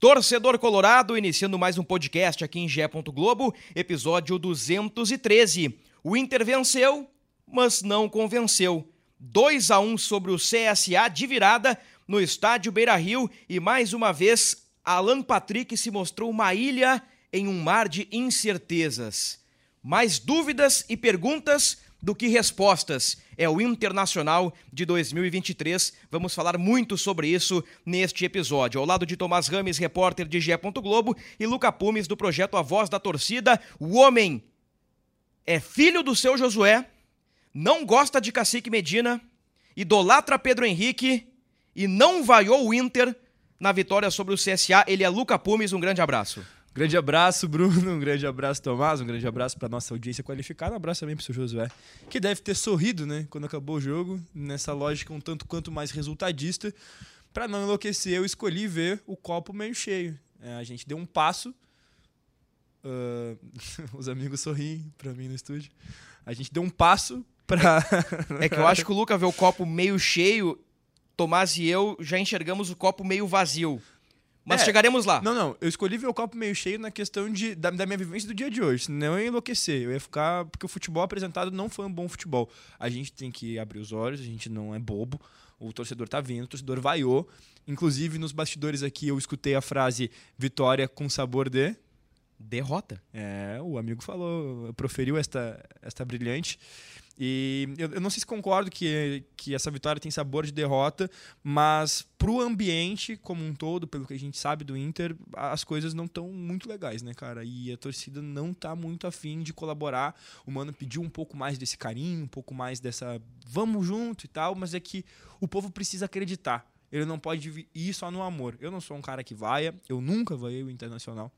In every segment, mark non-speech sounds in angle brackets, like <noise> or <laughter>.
Torcedor Colorado, iniciando mais um podcast aqui em Gé. Globo, episódio 213. O Inter venceu, mas não convenceu. 2 a 1 sobre o CSA de virada no estádio Beira-Rio e mais uma vez Alan Patrick se mostrou uma ilha em um mar de incertezas. Mais dúvidas e perguntas do que respostas. É o Internacional de 2023. Vamos falar muito sobre isso neste episódio. Ao lado de Tomás Rames, repórter de Gé. Globo, e Luca Pumes, do projeto A Voz da Torcida. O homem é filho do seu Josué, não gosta de Cacique Medina, idolatra Pedro Henrique e não vaiou o Inter na vitória sobre o CSA. Ele é Luca Pumes. Um grande abraço. Grande abraço, Bruno. <laughs> Um grande abraço, Tomás. Um grande abraço para nossa audiência qualificada. Um abraço também para o seu Josué, que deve ter sorrido, né, quando acabou o jogo. Nessa lógica um tanto quanto mais resultadista. Para não enlouquecer, eu escolhi ver o copo meio cheio. É, a gente deu um passo. Uh, <laughs> os amigos sorriem para mim no estúdio. A gente deu um passo para. <laughs> é que eu acho que o Luca vê o copo meio cheio. Tomás e eu já enxergamos o copo meio vazio. Mas é, chegaremos lá. Não, não. Eu escolhi ver o copo meio cheio na questão de, da, da, minha vivência do dia de hoje. Senão eu ia enlouquecer. Eu ia ficar. Porque o futebol apresentado não foi um bom futebol. A gente tem que abrir os olhos, a gente não é bobo. O torcedor tá vindo, o torcedor vaiou. Inclusive, nos bastidores aqui, eu escutei a frase vitória com sabor de. Derrota. É, o amigo falou, proferiu esta, esta brilhante. E eu, eu, não sei se concordo que, que essa vitória tem sabor de derrota, mas pro ambiente como um todo, pelo que a gente sabe do Inter, as coisas não estão muito legais, né, cara? E a torcida não tá muito afim de colaborar. O Mano pediu um pouco mais desse carinho, um pouco mais dessa vamos junto e tal, mas é que o povo precisa acreditar. Ele não pode ir só no amor. Eu não sou um cara que vaia, eu nunca vaiei o Internacional.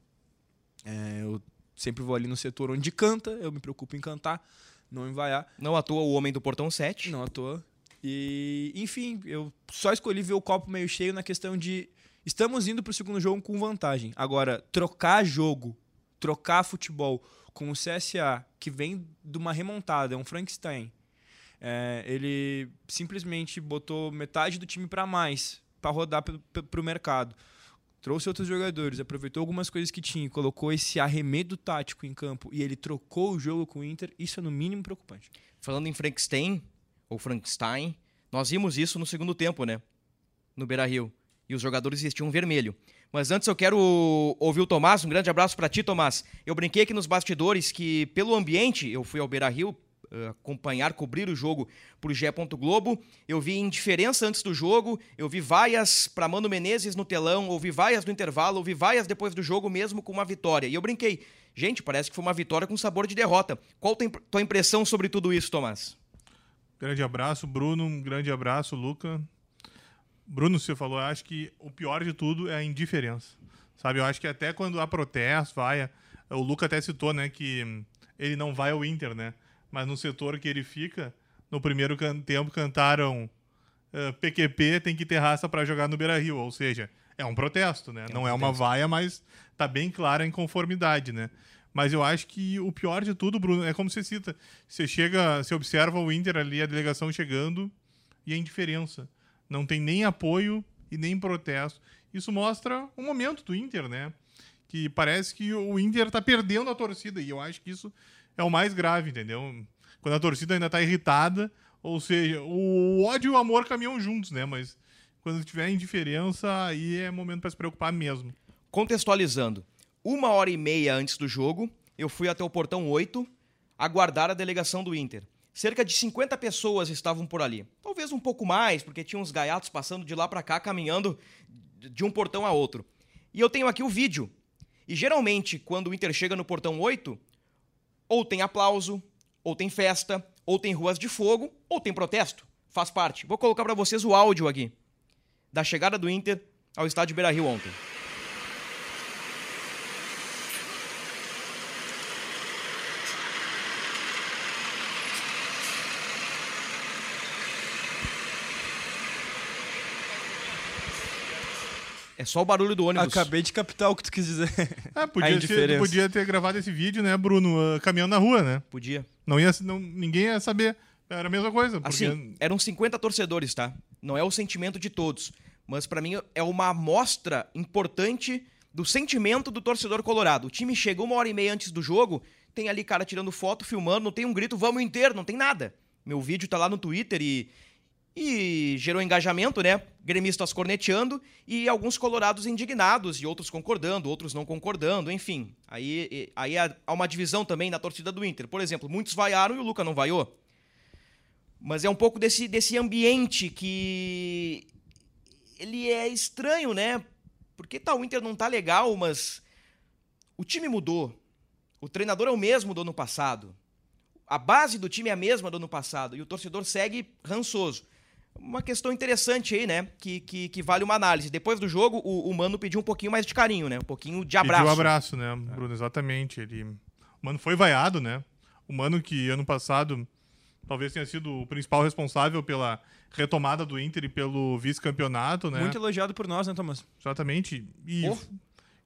É, eu sempre vou ali no setor onde canta, eu me preocupo em cantar não vaiar. Não à toa o Homem do Portão 7. Não à toa. E, enfim, eu só escolhi ver o copo meio cheio na questão de estamos indo para o segundo jogo com vantagem. Agora, trocar jogo, trocar futebol com o CSA, que vem de uma remontada, é um Frankenstein. É, ele simplesmente botou metade do time para mais, para rodar para o mercado trouxe outros jogadores, aproveitou algumas coisas que tinha, colocou esse arremedo tático em campo e ele trocou o jogo com o Inter, isso é no mínimo preocupante. Falando em Frankenstein, ou Frankenstein, nós vimos isso no segundo tempo, né? No Beira-Rio. E os jogadores vestiam vermelho. Mas antes eu quero ouvir o Tomás, um grande abraço para ti, Tomás. Eu brinquei aqui nos bastidores que, pelo ambiente, eu fui ao Beira-Rio acompanhar, cobrir o jogo por Gé. Globo. Eu vi indiferença antes do jogo, eu vi vaias para Mano Menezes no telão, ouvi vaias no intervalo, ouvi vaias depois do jogo mesmo com uma vitória. E eu brinquei, gente, parece que foi uma vitória com sabor de derrota. Qual a tua impressão sobre tudo isso, Tomás? Grande abraço, Bruno. Um grande abraço, Luca. Bruno, você falou, acho que o pior de tudo é a indiferença. Sabe, eu acho que até quando há protesto, vai. O Luca até citou, né, que ele não vai ao Inter, né? Mas no setor que ele fica, no primeiro can tempo cantaram uh, PQP tem que ter raça para jogar no Beira-Rio, ou seja, é um protesto, né? É um Não protesto. é uma vaia, mas tá bem clara a inconformidade, né? Mas eu acho que o pior de tudo, Bruno, é como você cita. Você chega, você observa o Inter ali, a delegação chegando, e a indiferença. Não tem nem apoio e nem protesto. Isso mostra o momento do Inter, né? Que parece que o Inter está perdendo a torcida. E eu acho que isso é o mais grave, entendeu? Quando a torcida ainda tá irritada, ou seja, o ódio e o amor caminham juntos, né? Mas quando tiver indiferença, aí é momento para se preocupar mesmo. Contextualizando, uma hora e meia antes do jogo, eu fui até o portão 8 aguardar a delegação do Inter. Cerca de 50 pessoas estavam por ali. Talvez um pouco mais, porque tinha uns gaiatos passando de lá para cá, caminhando de um portão a outro. E eu tenho aqui o vídeo. E geralmente, quando o Inter chega no portão 8, ou tem aplauso, ou tem festa, ou tem ruas de fogo, ou tem protesto. Faz parte. Vou colocar para vocês o áudio aqui. da chegada do Inter ao estádio Beira-Rio ontem. É só o barulho do ônibus. Acabei de captar o que tu quis dizer. <laughs> É, A podia, ter, podia ter gravado esse vídeo, né, Bruno, ah, caminhando na rua, né? Podia. Não ia, não, ninguém ia saber. Era a mesma coisa. Porque Assim, eram 50 torcedores, tá? Não é o sentimento de todos. Mas pra mim é uma amostra importante do sentimento do torcedor colorado. O time chega uma hora e meia antes do jogo, tem ali cara tirando foto, filmando, não tem um grito, vamos inteiro, não tem nada. Meu vídeo tá lá no Twitter e. E gerou engajamento, né? Gremistas corneteando e alguns colorados indignados e outros concordando, outros não concordando, enfim. Aí, aí há há uma divisão também na torcida do Inter. Por exemplo, muitos vaiaram e o Luca não vaiou. Mas é um pouco desse, desse ambiente que. Ele é estranho, né? Porque tá, o Inter não tá legal, mas. O time mudou. O treinador é o mesmo do ano passado. A base do time é a mesma do ano passado. E o torcedor segue rançoso. Uma questão interessante aí, né? Que, que, que vale uma análise. Depois do jogo, o, o Mano pediu um pouquinho mais de carinho, né? Um pouquinho de abraço. Pediu abraço, né, Bruno? Exatamente. Ele... O Mano foi vaiado, né? O Mano que ano passado talvez tenha sido o principal responsável pela retomada do Inter e pelo vice-campeonato, né? Muito elogiado por nós, né, Thomas? Exatamente. E, Pô.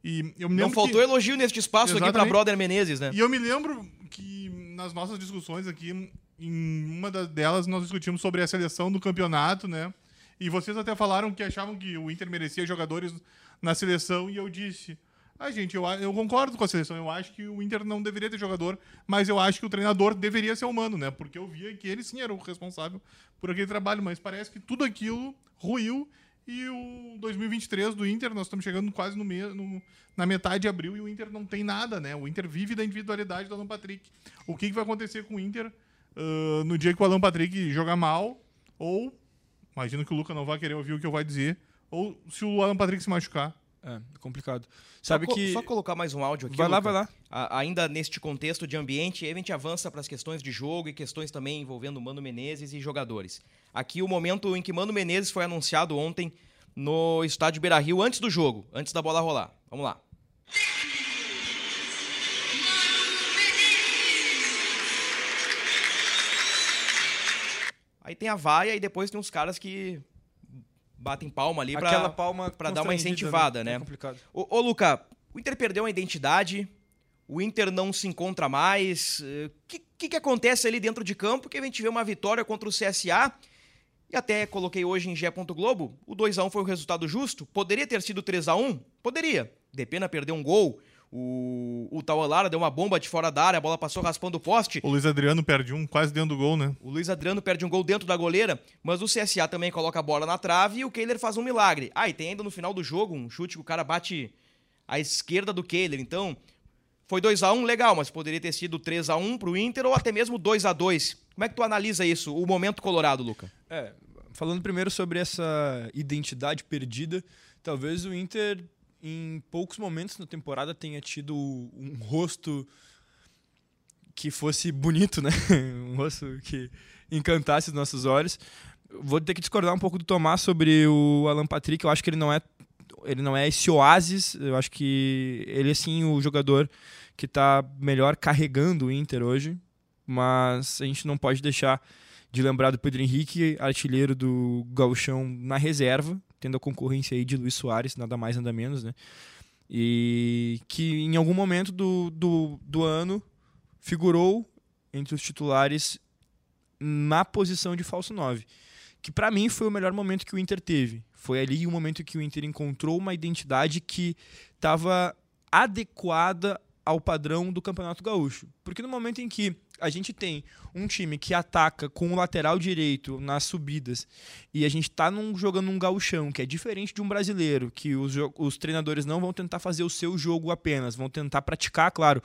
E eu me Não faltou que... elogio neste espaço aqui pra Exatamente. Brother Menezes, né? E eu me lembro que nas nossas discussões aqui, em uma delas, nós discutimos sobre a seleção do campeonato, né? E vocês até falaram que achavam que o Inter merecia jogadores na seleção, e eu disse. Ah, gente, eu, eu concordo com a seleção. Eu acho que o Inter não deveria ter jogador, mas eu acho que o treinador deveria ser humano, né? Porque eu via que ele sim era o responsável por aquele trabalho, mas parece que tudo aquilo ruiu e o 2023 do Inter, nós estamos chegando quase no, me- no- na metade de abril e o Inter não tem nada, né? O Inter vive da individualidade do Alan Patrick. O que, que vai acontecer com o Inter ah, no dia que o Alan Patrick jogar mal? Ou, imagino que o Luca não vai querer ouvir o que eu vou dizer, ou se o Alan Patrick se machucar. É, complicado. Sabe só, que. só colocar mais um áudio aqui. Vai lá, Luca. vai lá. A- ainda neste contexto de ambiente, aí a gente avança para as questões de jogo e questões também envolvendo Mano Menezes e jogadores. Aqui o momento em que Mano Menezes foi anunciado ontem no estádio Beira-Rio antes do jogo, antes da bola rolar. Vamos lá. Aí tem a vaia e depois tem uns caras que batem palma ali pra... Aquela palma pra dar uma constrangida, incentivada, né? É complicado. Ô, ô, Luca, o Inter perdeu a identidade, o Inter não se encontra mais. O que, que, que acontece ali dentro de campo que a gente vê uma vitória contra o CSA? E até coloquei hoje em Gé. Globo, o 2x1 foi o resultado justo. Poderia ter sido 3x1? Poderia. Depena perdeu um gol. O, o Taualara deu uma bomba de fora da área, a bola passou raspando o poste. O Luiz Adriano perde um quase dentro do gol, né? O Luiz Adriano perde um gol dentro da goleira, mas o CSA também coloca a bola na trave e o Kehler faz um milagre. Ah, e tem ainda no final do jogo um chute que o cara bate à esquerda do Kehler. Então, foi 2 a 1 legal, mas poderia ter sido 3 a 1 pro Inter ou até mesmo 2 a 2 Como é que tu analisa isso, o momento colorado, Luca? É, falando primeiro sobre essa identidade perdida, talvez o Inter em poucos momentos na temporada tenha tido um rosto que fosse bonito, né? <laughs> um rosto que encantasse os nossos olhos. Vou ter que discordar um pouco do Tomás sobre o Alan Patrick. Eu acho que ele não é ele não é esse oásis. Eu acho que ele é sim o jogador que está melhor carregando o Inter hoje, mas a gente não pode deixar de lembrar do Pedro Henrique, artilheiro do Gauchão na reserva, tendo a concorrência aí de Luiz Soares, nada mais nada menos, né? E que em algum momento do, do, do ano figurou entre os titulares na posição de falso 9. Que para mim foi o melhor momento que o Inter teve. Foi ali o momento que o Inter encontrou uma identidade que estava adequada ao padrão do Campeonato Gaúcho. Porque no momento em que a gente tem um time que ataca com o lateral direito nas subidas e a gente está num, jogando um gauchão que é diferente de um brasileiro, que os, os treinadores não vão tentar fazer o seu jogo apenas, vão tentar praticar, claro,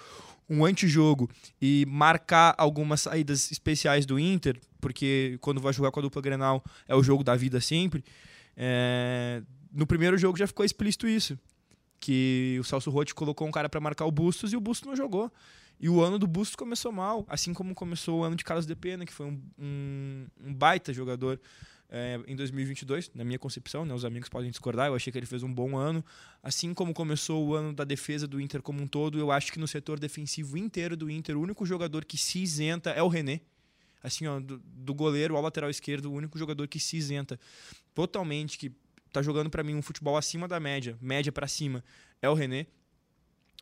um antijogo e marcar algumas saídas especiais do Inter, porque quando vai jogar com a dupla Grenal é o jogo da vida sempre. É, No primeiro jogo já ficou explícito isso, que o Celso Rotti colocou um cara para marcar o Bustos e o Bustos não jogou. E o ano do Bustos começou mal, assim como começou o ano de Carlos de Pena, que foi um, um, um baita jogador é, em 2022, na minha concepção, né, os amigos podem discordar, eu achei que ele fez um bom ano. Assim como começou o ano da defesa do Inter como um todo, eu acho que no setor defensivo inteiro do Inter, o único jogador que se isenta é o René. Assim, ó, do, do goleiro ao lateral esquerdo, o único jogador que se isenta totalmente, que tá jogando para mim um futebol acima da média, média para cima, é o René.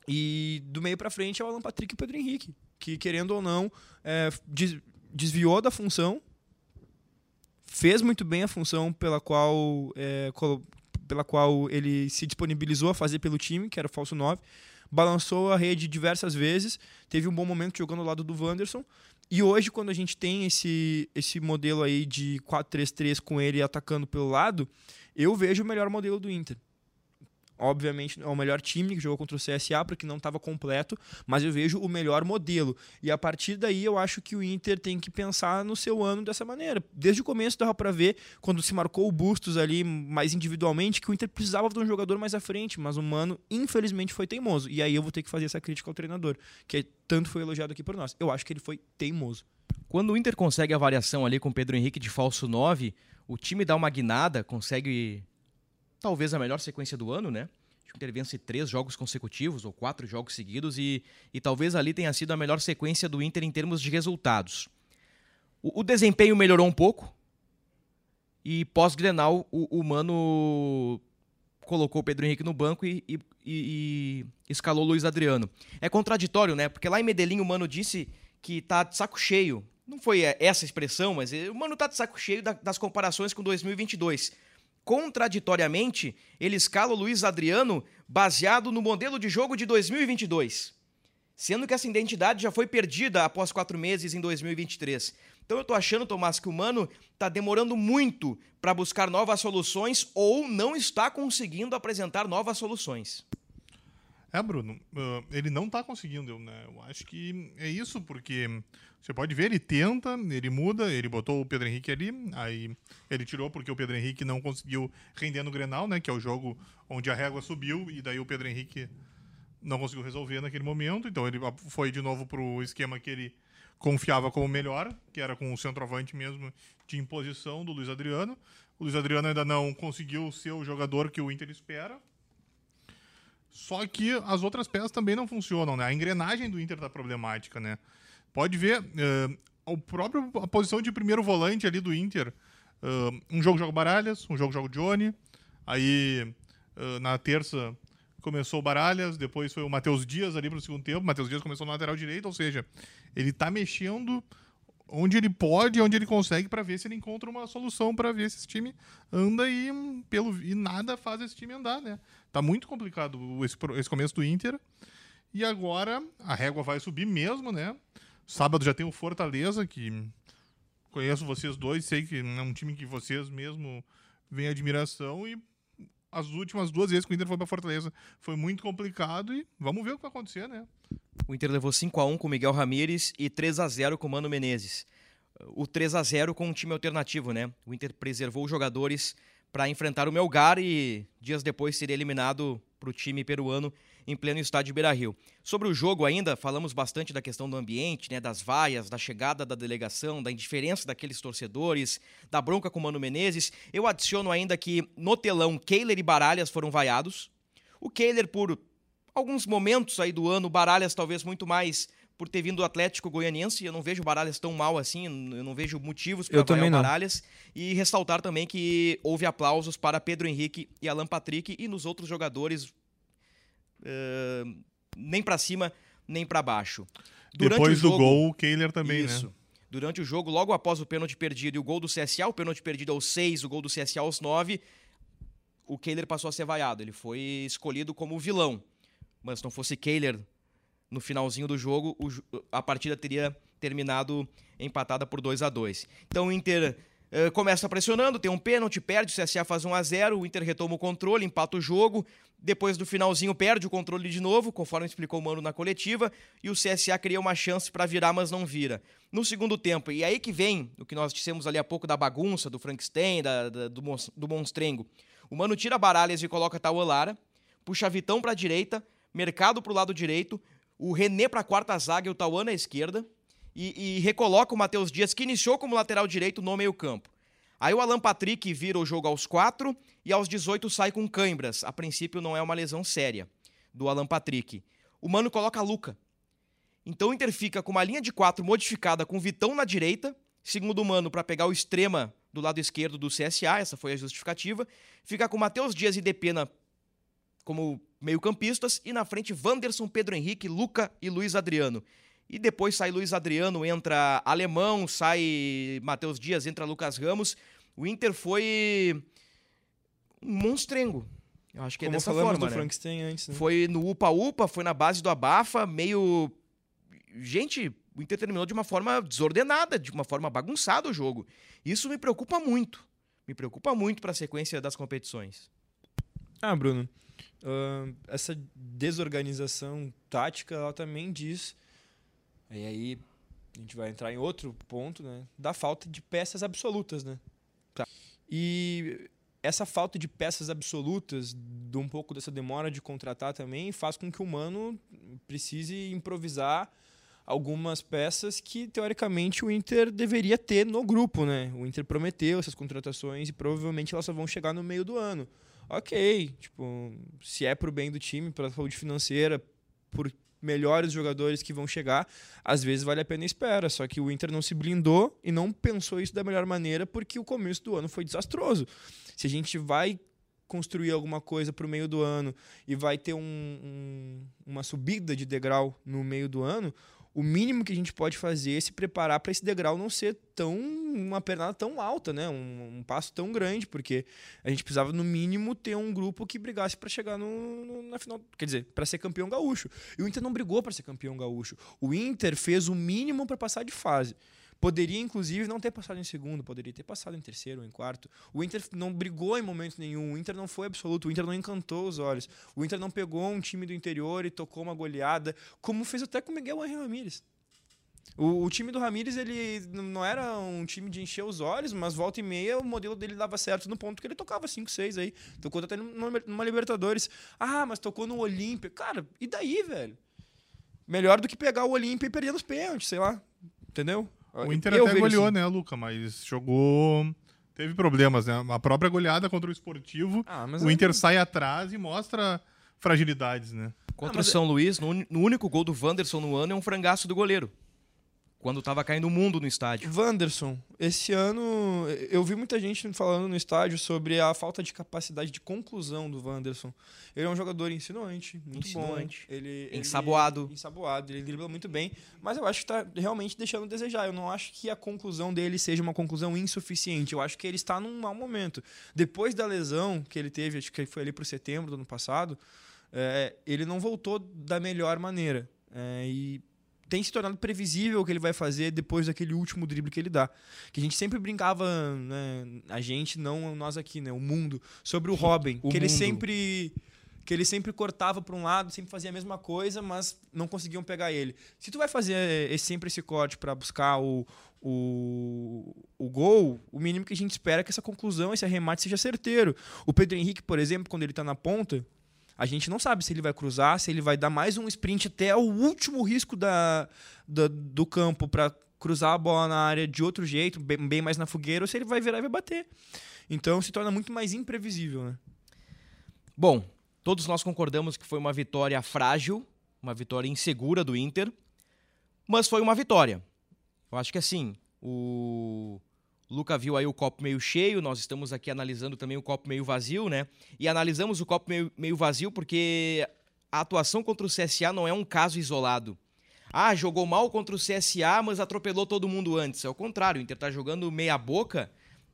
E do meio para frente é o Alan Patrick e o Pedro Henrique, que querendo ou não, é, desviou da função, fez muito bem a função pela qual, é, pela qual ele se disponibilizou a fazer pelo time, que era o falso 9, balançou a rede diversas vezes, teve um bom momento jogando ao lado do Wanderson, e hoje, quando a gente tem esse, esse modelo aí de 4-3-3 com ele atacando pelo lado, eu vejo o melhor modelo do Inter. Obviamente é o melhor time que jogou contra o CSA porque não estava completo, mas eu vejo o melhor modelo. E a partir daí eu acho que o Inter tem que pensar no seu ano dessa maneira. Desde o começo dava para ver, quando se marcou o Bustos ali mais individualmente, que o Inter precisava de um jogador mais à frente, mas o Mano infelizmente foi teimoso. E aí eu vou ter que fazer essa crítica ao treinador, que tanto foi elogiado aqui por nós. Eu acho que ele foi teimoso. Quando o Inter consegue a variação ali com o Pedro Henrique de falso 9, o time dá uma guinada, consegue talvez a melhor sequência do ano, né? Acho que o Inter vence três jogos consecutivos ou quatro jogos seguidos e, e talvez ali tenha sido a melhor sequência do Inter em termos de resultados. O, o desempenho melhorou um pouco e pós-Grenal o, o Mano colocou o Pedro Henrique no banco e, e, e, escalou o Luiz Adriano. É contraditório, né? Porque lá em Medellín o Mano disse que tá de saco cheio não foi essa expressão, mas o Mano tá de saco cheio das comparações com 2022. Contraditoriamente, ele escala o Luiz Adriano baseado no modelo de jogo de 2022, sendo que essa identidade já foi perdida após quatro meses em 2023. Então eu tô achando, Tomás, que o Mano tá demorando muito para buscar novas soluções ou não está conseguindo apresentar novas soluções. É, Bruno, ele não está conseguindo, né? Eu acho que é isso, porque você pode ver, ele tenta, ele muda, ele botou o Pedro Henrique ali, aí ele tirou porque o Pedro Henrique não conseguiu render no Grenal, né? Que é o jogo onde a régua subiu e daí o Pedro Henrique não conseguiu resolver naquele momento. Então ele foi de novo para o esquema que ele confiava como melhor, que era com o centroavante mesmo de imposição do Luiz Adriano. O Luiz Adriano ainda não conseguiu ser o jogador que o Inter espera. Só que as outras peças também não funcionam, né? A engrenagem do Inter tá problemática, né? Pode ver, uh, o próprio, a posição de primeiro volante ali do Inter. Uh, um jogo joga Baralhas, um jogo joga Johnny. Aí, uh, na terça, começou o Baralhas, depois foi o Matheus Dias ali para o segundo tempo. Matheus Dias começou na lateral direita, ou seja, ele está mexendo onde ele pode, onde ele consegue, para ver se ele encontra uma solução para ver se esse time anda e, pelo, e nada faz esse time andar, né? Tá muito complicado esse, esse começo do Inter. E agora a régua vai subir mesmo, né? Sábado já tem o Fortaleza, que conheço vocês dois, sei que é um time que vocês mesmo veem admiração e as últimas duas vezes que o Inter foi para Fortaleza foi muito complicado e vamos ver o que vai acontecer, né? O Inter levou 5 a 1 com Miguel Ramírez e 3 a 0 com Mano Menezes. O 3 a 0 com um time alternativo, né? O Inter preservou os jogadores para enfrentar o Melgar e dias depois seria eliminado para o time peruano em pleno estádio Beira-Rio. Sobre o jogo ainda, falamos bastante da questão do ambiente, né, das vaias, da chegada da delegação, da indiferença daqueles torcedores, da bronca com o Mano Menezes. Eu adiciono ainda que no telão Kehler e Baralhas foram vaiados. O Kehler por alguns momentos aí do ano, Baralhas talvez muito mais por ter vindo do Atlético Goianiense. Eu não vejo o Baralhas tão mal assim, eu não vejo motivos para o Baralhas. E ressaltar também que houve aplausos para Pedro Henrique e Alan Patrick e nos outros jogadores uh, nem para cima, nem para baixo. Durante Depois jogo, do gol, o Kehler também, né? isso, né? Durante o jogo, logo após o pênalti perdido e o gol do CSA, o pênalti perdido aos 6, o gol do CSA aos 9, o Kehler passou a ser vaiado. Ele foi escolhido como vilão. Mas se não fosse Kehler no finalzinho do jogo, a partida teria terminado empatada por 2 a 2 Então o Inter Uh, começa pressionando, tem um pênalti, perde, o CSA faz 1 a 0 o Inter retoma o controle, empata o jogo, depois do finalzinho perde o controle de novo, conforme explicou o Mano na coletiva, e o CSA cria uma chance para virar, mas não vira. No segundo tempo, e aí que vem o que nós dissemos ali há pouco da bagunça, do Frankenstein, da, da, do, do monstrengo. O Mano tira Baralhas e coloca Tauan puxa Vitão para a direita, Mercado para o lado direito, o René para a quarta zaga e o Tauan na esquerda, e, e recoloca o Matheus Dias, que iniciou como lateral direito no meio-campo. Aí o Alan Patrick vira o jogo aos 4 e aos 18 sai com cãibras. A princípio não é uma lesão séria do Alan Patrick. O Mano coloca Luca. Então o Inter fica com uma linha de 4 modificada com Vitão na direita, segundo o Mano para pegar o extrema do lado esquerdo do CSA, essa foi a justificativa. Fica com Matheus Dias e Depena como meio-campistas e na frente Wanderson, Pedro Henrique, Luca e Luiz Adriano. E depois sai Luiz Adriano, entra Alemão, sai Matheus Dias, entra Lucas Ramos. O Inter foi um monstrengo. Eu acho que Como é dessa forma, do né? Frankenstein antes, né? Foi no upa-upa, foi na base do abafa, meio. Gente, o Inter terminou de uma forma desordenada, de uma forma bagunçada o jogo. Isso me preocupa muito. Me preocupa muito para a sequência das competições. Ah, Bruno, ahn, essa desorganização tática, ela também diz, e aí a gente vai entrar em outro ponto, né, da falta de peças absolutas, né? E essa falta de peças absolutas, de um pouco dessa demora de contratar também, faz com que o Mano precise improvisar algumas peças que, teoricamente, o Inter deveria ter no grupo, né? O Inter prometeu essas contratações e provavelmente elas só vão chegar no meio do ano ok, tipo, se é pro bem do time, pela saúde financeira, por melhores jogadores que vão chegar, às vezes vale a pena a espera. Só que o Inter não se blindou e não pensou isso da melhor maneira porque o começo do ano foi desastroso. Se a gente vai construir alguma coisa pro meio do ano e vai ter um- um- uma subida de degrau no meio do ano, o mínimo que a gente pode fazer é se preparar para esse degrau não ser tão uma pernada tão alta, né? Um, um passo tão grande, porque a gente precisava no mínimo ter um grupo que brigasse para chegar no, no- na final, quer dizer, para ser campeão gaúcho. E o Inter não brigou para ser campeão gaúcho. O Inter fez o mínimo para passar de fase. Poderia, inclusive, não ter passado em segundo, poderia ter passado em terceiro ou em quarto. O Inter não brigou em momento nenhum, o Inter não foi absoluto, o Inter não encantou os olhos. O Inter não pegou um time do interior e tocou uma goleada, como fez até com o Miguel Angel Ramírez. O, o time do Ramírez, ele não era um time de encher os olhos, mas volta e meia o modelo dele dava certo no ponto que ele tocava 5, 6 aí. Tocou até numa, numa Libertadores. Ah, mas tocou no Olímpia. Cara, e daí, velho? Melhor do que pegar o Olímpia e perder nos pênaltis, sei lá. Entendeu? O Inter Eu até goleou, assim. né, Luca? Mas jogou. Teve problemas, né? A própria goleada contra o Esportivo. Ah, mas o aí- Inter sai atrás e mostra fragilidades, né? Contra mas o São Luís, no, no único gol do Wanderson no ano é um frangaço do goleiro. Quando tava caindo o mundo no estádio. Wanderson, esse ano eu vi muita gente falando no estádio sobre a falta de capacidade de conclusão do Wanderson. Ele é um jogador insinuante, muito Insinuante. bom. Ele, ele- Ensaboado. ensaboado, ele dribla muito bem, mas eu acho que está realmente deixando a desejar. Eu não acho que a conclusão dele seja uma conclusão insuficiente. Eu acho que ele está num mau momento. Depois da lesão que ele teve, acho que foi ali para setembro do ano passado, é, ele não voltou da melhor maneira. É, e tem se tornado previsível o que ele vai fazer depois daquele último drible que ele dá. Que a gente sempre brincava, né, a gente, não nós aqui, né, o mundo, sobre o Robin, O que ele mundo. sempre que ele sempre cortava para um lado, sempre fazia a mesma coisa, mas não conseguiam pegar ele. Se tu vai fazer esse- sempre esse corte para buscar o, o, o gol, o mínimo que a gente espera é que essa conclusão, esse arremate seja certeiro. O Pedro Henrique, por exemplo, quando ele está na ponta, a gente não sabe se ele vai cruzar, se ele vai dar mais um sprint até o último risco da, da- do campo para cruzar a bola na área de outro jeito, bem, bem mais na fogueira, ou se ele vai virar e vai bater. Então se torna muito mais imprevisível, né? Bom, todos nós concordamos que foi uma vitória frágil, uma vitória insegura do Inter, mas foi uma vitória. Eu acho que assim, o Luca viu aí o copo meio cheio, nós estamos aqui analisando também o copo meio vazio, né? E analisamos o copo meio, meio vazio porque a atuação contra o CSA não é um caso isolado. Ah, jogou mal contra o CSA, mas atropelou todo mundo antes. É o contrário, o Inter tá jogando meia boca,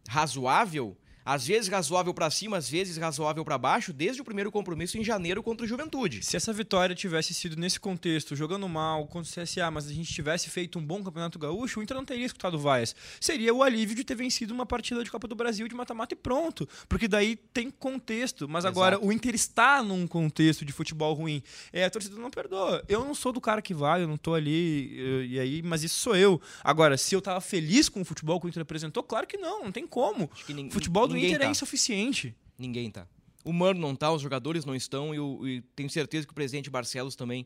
razoável, às vezes razoável pra cima, às vezes razoável pra baixo, desde o primeiro compromisso em janeiro contra o Juventude. Se essa vitória tivesse sido nesse contexto, jogando mal contra o CSA, mas a gente tivesse feito um bom campeonato gaúcho, o Inter não teria escutado o Vaias. Seria o alívio de ter vencido uma partida de Copa do Brasil de mata-mata e pronto. Porque daí tem contexto. Mas agora Exato. o Inter está num contexto de futebol ruim. É, a torcida não perdoa. Eu não sou do cara que vai, eu não tô ali, eu- e aí, mas isso sou eu. Agora, se eu tava feliz com o futebol que o Inter apresentou, claro que não, não tem como. Acho que nin- O futebol do ninguém Inter é tá. insuficiente. Ninguém tá. O Mano não tá, os jogadores não estão e, o- e tenho certeza que o presidente Barcelos também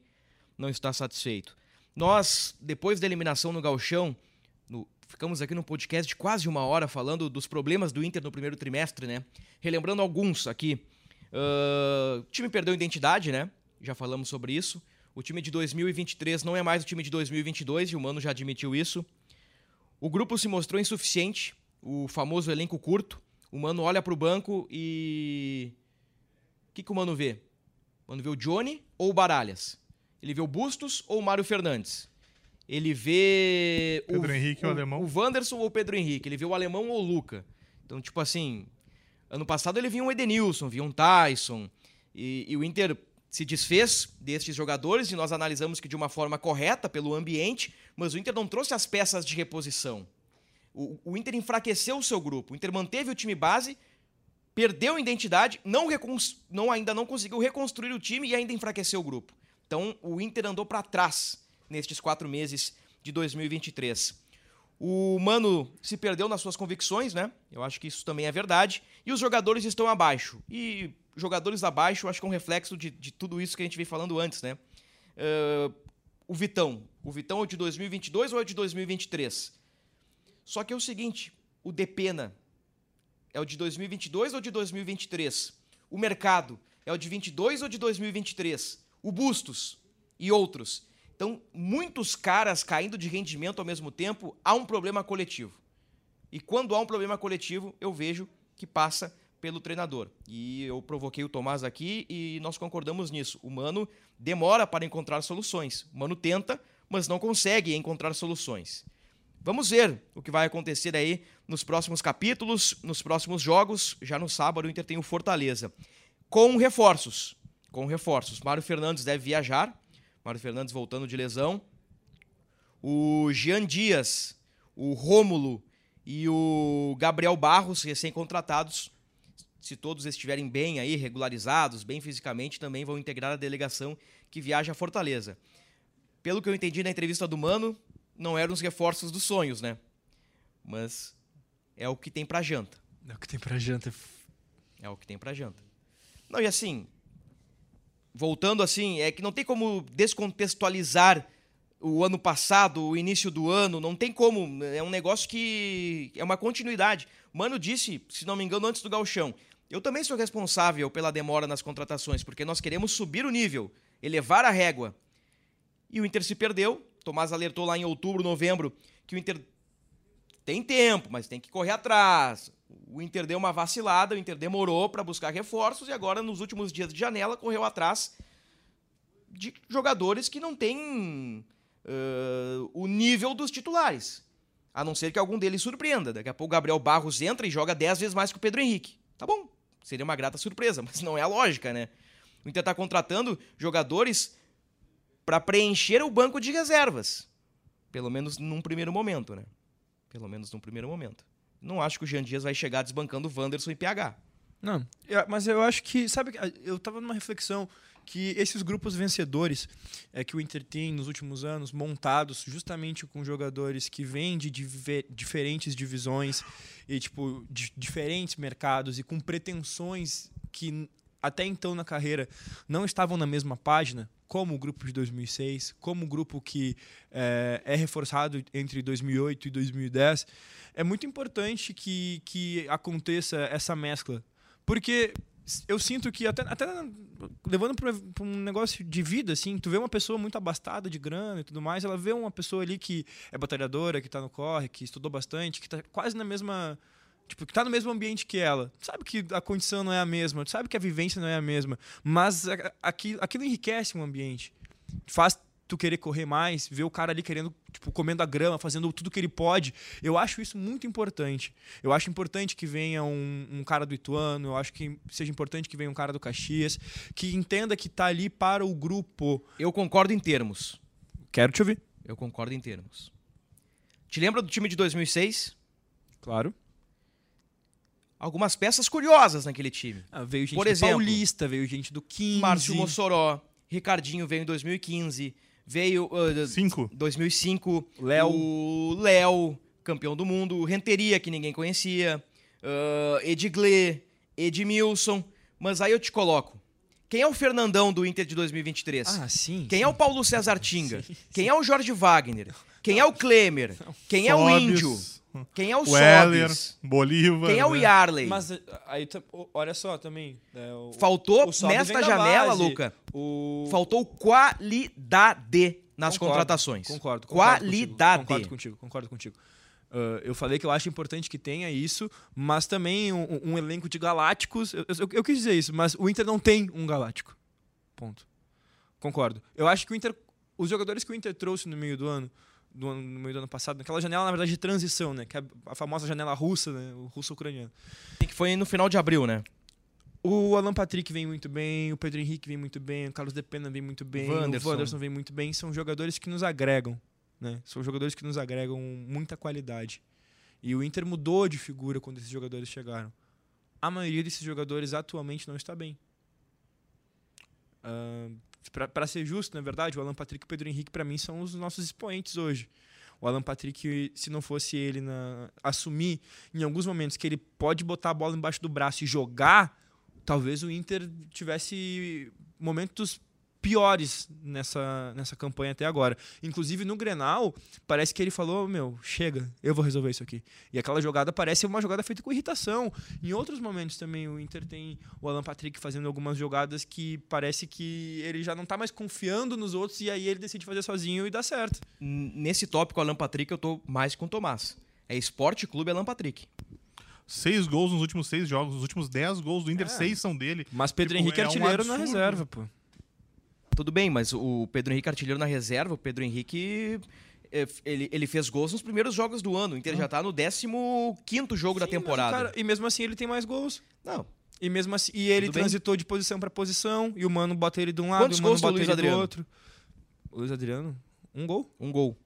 não está satisfeito. Nós, depois da eliminação no Galchão, no ficamos aqui num podcast de quase uma hora falando dos problemas do Inter no primeiro trimestre, né? Relembrando alguns aqui. Uh, o time perdeu identidade, né? Já falamos sobre isso. O time de 2023 não é mais o time de 2022 e o Mano já admitiu isso. O grupo se mostrou insuficiente, o famoso elenco curto. O Mano olha para o banco e. O que, que o Mano vê? O Mano vê o Johnny ou o Baralhas? Ele vê o Bustos ou o Mário Fernandes? Ele vê. Pedro o, Henrique ou o alemão? O Wanderson ou o Pedro Henrique? Ele vê o alemão ou o Luca? Então, tipo assim. Ano passado ele via um Edenilson, via um Tyson. E, e o Inter se desfez destes jogadores e nós analisamos que de uma forma correta pelo ambiente, mas o Inter não trouxe as peças de reposição. O, o Inter enfraqueceu o seu grupo. O Inter manteve o time base, perdeu a identidade, não, não ainda não conseguiu reconstruir o time e ainda enfraqueceu o grupo. Então o Inter andou para trás nestes quatro meses de 2023. O Mano se perdeu nas suas convicções, né? Eu acho que isso também é verdade. E os jogadores estão abaixo. E jogadores abaixo, acho que é um reflexo de, de tudo isso que a gente vem falando antes, né? Uh, o Vitão. O Vitão é de 2022 ou é de 2023? Só que é o seguinte, o Depena é o de 2022 ou de 2023? O Mercado é o de 22 ou de 2023? O Bustos e outros. Então, muitos caras caindo de rendimento ao mesmo tempo, há um problema coletivo. E quando há um problema coletivo, eu vejo que passa pelo treinador. E eu provoquei o Tomás aqui e nós concordamos nisso. O Mano demora para encontrar soluções. O Mano tenta, mas não consegue encontrar soluções. Vamos ver o que vai acontecer aí nos próximos capítulos, nos próximos jogos. Já no sábado o Inter tem o Fortaleza. Com reforços. Com reforços. Mário Fernandes deve viajar Mário Fernandes voltando de lesão. O Jean Dias, o Rômulo e o Gabriel Barros, recém-contratados, se todos estiverem bem aí, regularizados, bem fisicamente, também vão integrar a delegação que viaja a Fortaleza. Pelo que eu entendi na entrevista do Mano, não eram os reforços dos sonhos, né? Mas é o que tem pra janta. É o que tem pra janta. É o que tem pra janta. Não, e assim, voltando assim, é que não tem como descontextualizar o ano passado, o início do ano, não tem como. É um negócio que é uma continuidade. Mano disse, se não me engano, antes do galchão. Eu também sou responsável pela demora nas contratações, porque nós queremos subir o nível, elevar a régua. E o Inter se perdeu. Tomás alertou lá em outubro, novembro, que o Inter tem tempo, mas tem que correr atrás. O Inter deu uma vacilada, o Inter demorou para buscar reforços e agora, nos últimos dias de janela, correu atrás de jogadores que não têm uh, o nível dos titulares. A não ser que algum deles surpreenda. Daqui a pouco o Gabriel Barros entra e joga 10 vezes mais que o Pedro Henrique. Tá bom, seria uma grata surpresa, <laughs> mas não é a lógica, né? O Inter está contratando jogadores para preencher o banco de reservas. Pelo menos num primeiro momento, né? Pelo menos num primeiro momento não acho que o Jean Dias vai chegar desbancando o Wanderson e PH. Não, mas eu acho que, sabe, eu estava numa reflexão que esses grupos vencedores é, que o Inter tem nos últimos anos, montados justamente com jogadores que vêm de diferentes divisões e tipo diferentes mercados e com pretensões que até então na carreira não estavam na mesma página, como o grupo de 2006, como o grupo que é, é reforçado entre 2008 e 2010 é muito importante que, que aconteça essa mescla. Porque eu sinto que, até, até levando para um negócio de vida, assim, tu vê uma pessoa muito abastada de grana e tudo mais, ela vê uma pessoa ali que é batalhadora, que está no corre, que estudou bastante, que está quase na mesma. Tipo, que tá no mesmo ambiente que ela. Tu sabe que a condição não é a mesma, tu sabe que a vivência não é a mesma, mas aquilo, aquilo enriquece um ambiente. Faz tu querer correr mais, ver o cara ali querendo, tipo, comendo a grama, fazendo tudo que ele pode. Eu acho isso muito importante. Eu acho importante que venha um, um, cara do Ituano, eu acho que seja importante que venha um cara do Caxias, que entenda que tá ali para o grupo. Eu concordo em termos. Quero te ouvir. Eu concordo em termos. Te lembra do time de 2006? Claro. Algumas peças curiosas naquele time. Ah, veio gente Por do exemplo, Paulista, veio gente do 15. Márcio Mossoró, Ricardinho veio em 2015, Veio uh, Cinco. 2005, Léo. o Léo, campeão do mundo, Renteria, que ninguém conhecia, uh, Edgley, Edmilson. Mas aí eu te coloco, Quem é o Fernandão do Inter de 2023? Ah, sim. Quem sim. é o Paulo César Tinga? <laughs> Quem é o Jorge Wagner? Quem é o Klemer? Quem é o Sobis, Índio? Quem é o O Heller? Bolívar. Quem é o né? Yarley? Mas eh, aí, tá- olha só também. né, o- Faltou o nesta janela, base, Luca. O... Faltou qualidade nas Concordo, contratações. Concordo. concordo Qualidade. Contigo, concordo contigo. Concordo contigo. Ah, eu falei que eu acho importante que tenha isso, mas também um, um elenco de galácticos. Eu, eu- eu quis dizer isso, mas o Inter não tem um galáctico. Ponto. Concordo. Eu acho que o Inter. Os jogadores que o Inter trouxe no meio do ano, do ano- no meio do ano passado, naquela janela, na verdade, de transição, né? Que é a famosa janela russa, né? O russo-ucraniano. Que foi no final de abril, né? O Alan Patrick vem muito bem, o Pedro Henrique vem muito bem, o Carlos Depena vem muito bem, Wanderson. o Wanderson vem muito bem. São jogadores que nos agregam, né? São jogadores que nos agregam muita qualidade. E o Inter mudou de figura quando esses jogadores chegaram. A maioria desses jogadores atualmente não está bem. Pra para ser justo, na verdade, o Alan Patrick e o Pedro Henrique, para mim, são os nossos expoentes hoje. O Alan Patrick, se não fosse ele na, assumir em alguns momentos que ele pode botar a bola embaixo do braço e jogar, talvez o Inter tivesse momentos piores nessa, nessa campanha até agora. Inclusive no Grenal, parece que ele falou: Meu, chega, eu vou resolver isso aqui. E aquela jogada parece uma jogada feita com irritação. Em outros momentos também o Inter tem o Alan Patrick fazendo algumas jogadas que parece que ele já não tá mais confiando nos outros e aí ele decide fazer sozinho e dá certo. Nesse tópico, Alan Patrick, eu tô mais com o Tomás. É Esporte Clube Alan Patrick. Seis gols nos últimos seis jogos. Os últimos dez gols do Inter, É. seis são dele. Mas Pedro Tipo, Henrique é é um artilheiro na absurdo. reserva, pô. Tudo bem, mas o Pedro Henrique artilheiro na reserva, o Pedro Henrique eh, ele, ele fez gols nos primeiros jogos do ano. O Inter já tá no 15 jogo da Sim, o temporada. cara- e mesmo assim ele tem mais gols. Não. E mesmo assim, e ele Tudo bem. transitou de posição para posição, e o Mano bota ele de um lado, Quantos e o Mano gols bota Luiz ele Adriano? do outro. O Luiz Adriano? Um gol? Um gol.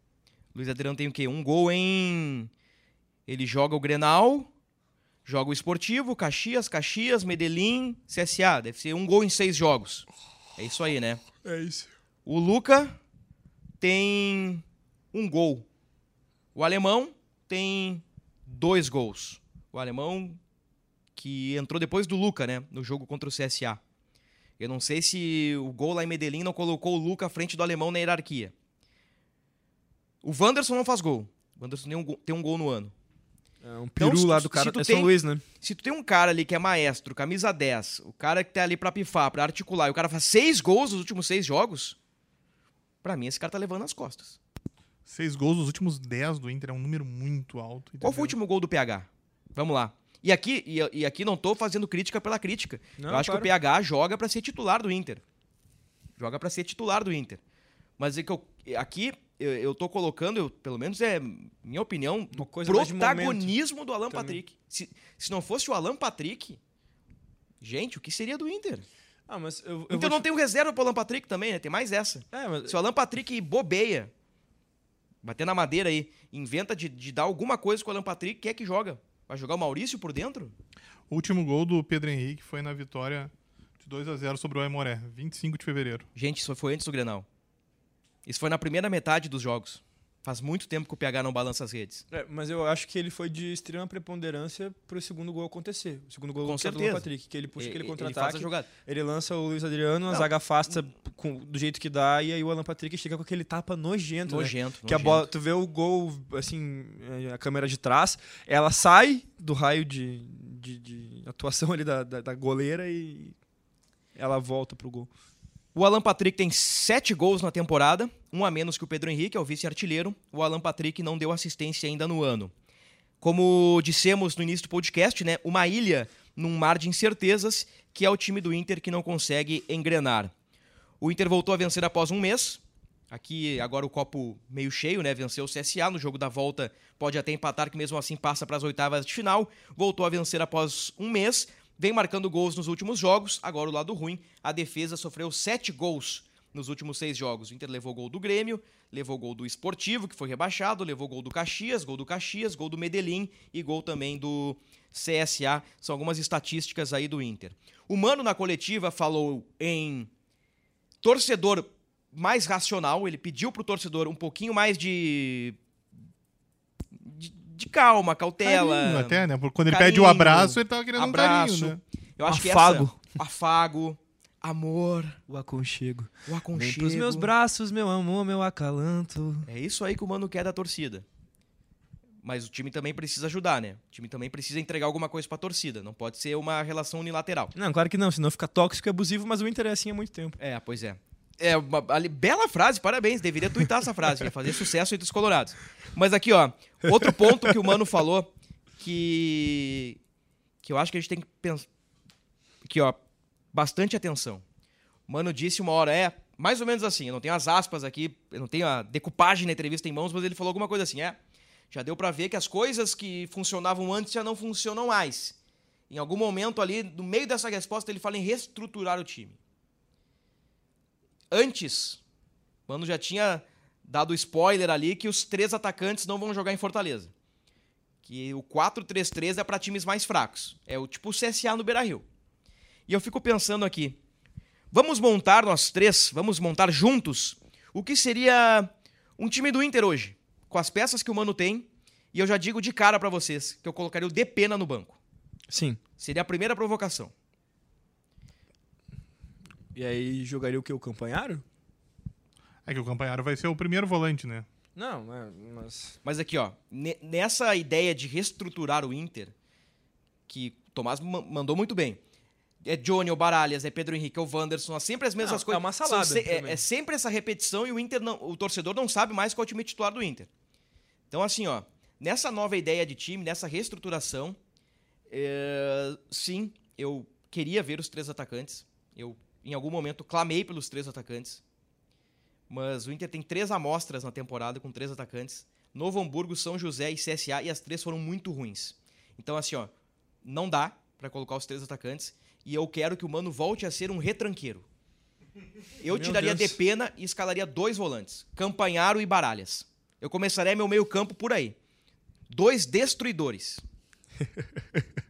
Luiz Adriano tem o quê? Um gol em. Ele joga o Grenal, joga o Esportivo, Caxias, Caxias, Medellín, CSA. Deve ser um gol em seis jogos. É isso aí, né? É isso. O Luca tem um gol. O alemão tem dois gols. O alemão que entrou depois do Luca, né? No jogo contra o CSA. Eu não sei se o gol lá em Medellín não colocou o Luca à frente do alemão na hierarquia. O Wanderson não faz gol. O Wanderson tem um gol, tem um gol no ano. É um Então, peru se lá do cara. É São tem- Luís, né? Se tu tem um cara ali que é maestro, camisa 10, o cara que tá ali pra pifar, pra articular, e o cara faz seis gols nos últimos seis jogos, pra mim esse cara tá levando nas costas. Seis gols nos últimos dez do Inter é um número muito alto. Qual foi o entendeu? último gol do PH? Vamos lá. E aqui, e, e aqui não tô fazendo crítica pela crítica. Não, eu acho claro. que o PH joga pra ser titular do Inter. Joga pra ser titular do Inter. Mas é que eu, aqui eu, eu tô colocando, eu, pelo menos é minha opinião, do de protagonismo do Alan Também. Patrick. Se, se não fosse o Alan Patrick, gente, o que seria do Inter? Ah, mas eu, eu Então vou não te- tem um reserva pro Alan Patrick também, né? Tem mais essa. É, mas... Se o Alan Patrick bobeia, bater na madeira aí, inventa de, de dar alguma coisa com o Alan Patrick, quem é que joga? Vai jogar o Maurício por dentro? O último gol do Pedro Henrique foi na vitória de 2 a 0 sobre o Aimoré, 25 de fevereiro. Gente, isso foi antes do Grenal. Isso foi na primeira metade dos jogos. Faz muito tempo que o PH não balança as redes. É, mas eu acho que ele foi de extrema preponderância pro segundo gol acontecer. O segundo gol Com que é do. Patrick, que ele puxa aquele Ele- ele contra-ataque. a jogada. Ele lança o Luiz Adriano, a Não. zaga afasta com- do jeito que dá, e aí o Alan Patrick chega com aquele tapa nojento. né? Nojento, Que a nojento. bola, tu vê o gol, assim, a câmera de trás, ela sai do raio de, de, de atuação ali da, da, da goleira e ela volta pro gol. O Alan Patrick tem sete gols na temporada, um a menos que o Pedro Henrique, é o vice-artilheiro. O Alan Patrick não deu assistência ainda no ano. Como dissemos no início do podcast, né, uma ilha num mar de incertezas, que é o time do Inter que não consegue engrenar. O Inter voltou a vencer após um mês. Aqui agora o copo meio cheio, né? Venceu o CSA no jogo da volta, pode até empatar, que mesmo assim passa para as oitavas de final. Voltou a vencer após um mês, vem marcando gols nos últimos jogos. Agora o lado ruim, a defesa sofreu sete gols nos últimos seis jogos. O Inter levou gol do Grêmio, levou gol do Esportivo, que foi rebaixado, levou gol do Caxias, gol do Caxias, gol do Medellín e gol também do CSA. São algumas estatísticas aí do Inter. O Mano na coletiva falou em torcedor mais racional, ele pediu pro torcedor um pouquinho mais de de, calma, cautela. Carinho até, né? Porque quando ele carinho, pede o abraço, ele tava querendo abraço. um carinho, né? Eu acho que Afago. essa afago, amor, O aconchego. o Vem aconchego. pros meus braços, meu amor, meu acalanto. É isso aí que o Mano quer da torcida. Mas o time também precisa ajudar, né? O time também precisa entregar alguma coisa pra torcida. Não pode ser uma relação unilateral. Não, claro que não, senão fica tóxico e abusivo, mas o Inter é assim há muito tempo. É, pois é. É uma ali- bela frase, parabéns. Deveria twittar essa frase, ia fazer sucesso entre os colorados. Mas aqui, ó, outro ponto que o Mano falou que que eu acho que a gente tem que pensar aqui, ó, bastante atenção. O Mano disse uma hora é mais ou menos assim, eu não tenho as aspas aqui, eu não tenho a decupagem na entrevista em mãos, mas ele falou alguma coisa assim, é, já deu pra ver que as coisas que funcionavam antes já não funcionam mais. Em algum momento ali, no meio dessa resposta, ele fala em reestruturar o time. Antes, o Mano já tinha dado spoiler ali que os três atacantes não vão jogar em Fortaleza. Que o 4-3-3 é para times mais fracos. É o tipo CSA no Beira-Rio. E eu fico pensando aqui, vamos montar nós três, vamos montar juntos o que seria um time do Inter hoje, com as peças que o Mano tem, e eu já digo de cara para vocês que eu colocaria o Depena no banco. Sim. Seria a primeira provocação. E aí jogaria o que? O Campanharo? É que o Campanharo vai ser o primeiro volante, né? Não, é, mas. Mas aqui, ó, ne- nessa ideia de reestruturar o Inter, que o Tomás ma- mandou muito bem. É Johnny, é o Baralhas, é Pedro Henrique, é o Wanderson, é sempre as mesmas Não, coisas. é uma salada se- é, é sempre essa repetição e o Inter não, o torcedor não sabe mais qual é o time titular do Inter. Então, assim, ó, nessa nova ideia de time, nessa reestruturação, é, sim, eu queria ver os três atacantes. Eu, em algum momento, clamei pelos três atacantes. Mas o Inter tem três amostras na temporada com três atacantes. Novo Hamburgo, São José e CSA, e as três foram muito ruins. Então, assim, ó, não dá pra colocar os três atacantes. E eu quero que o Mano volte a ser um retranqueiro. Eu Meu tiraria Deus. de pena e escalaria dois volantes: Campanharo e Baralhas. Eu começaria meu meio-campo por aí. Dois destruidores. <laughs>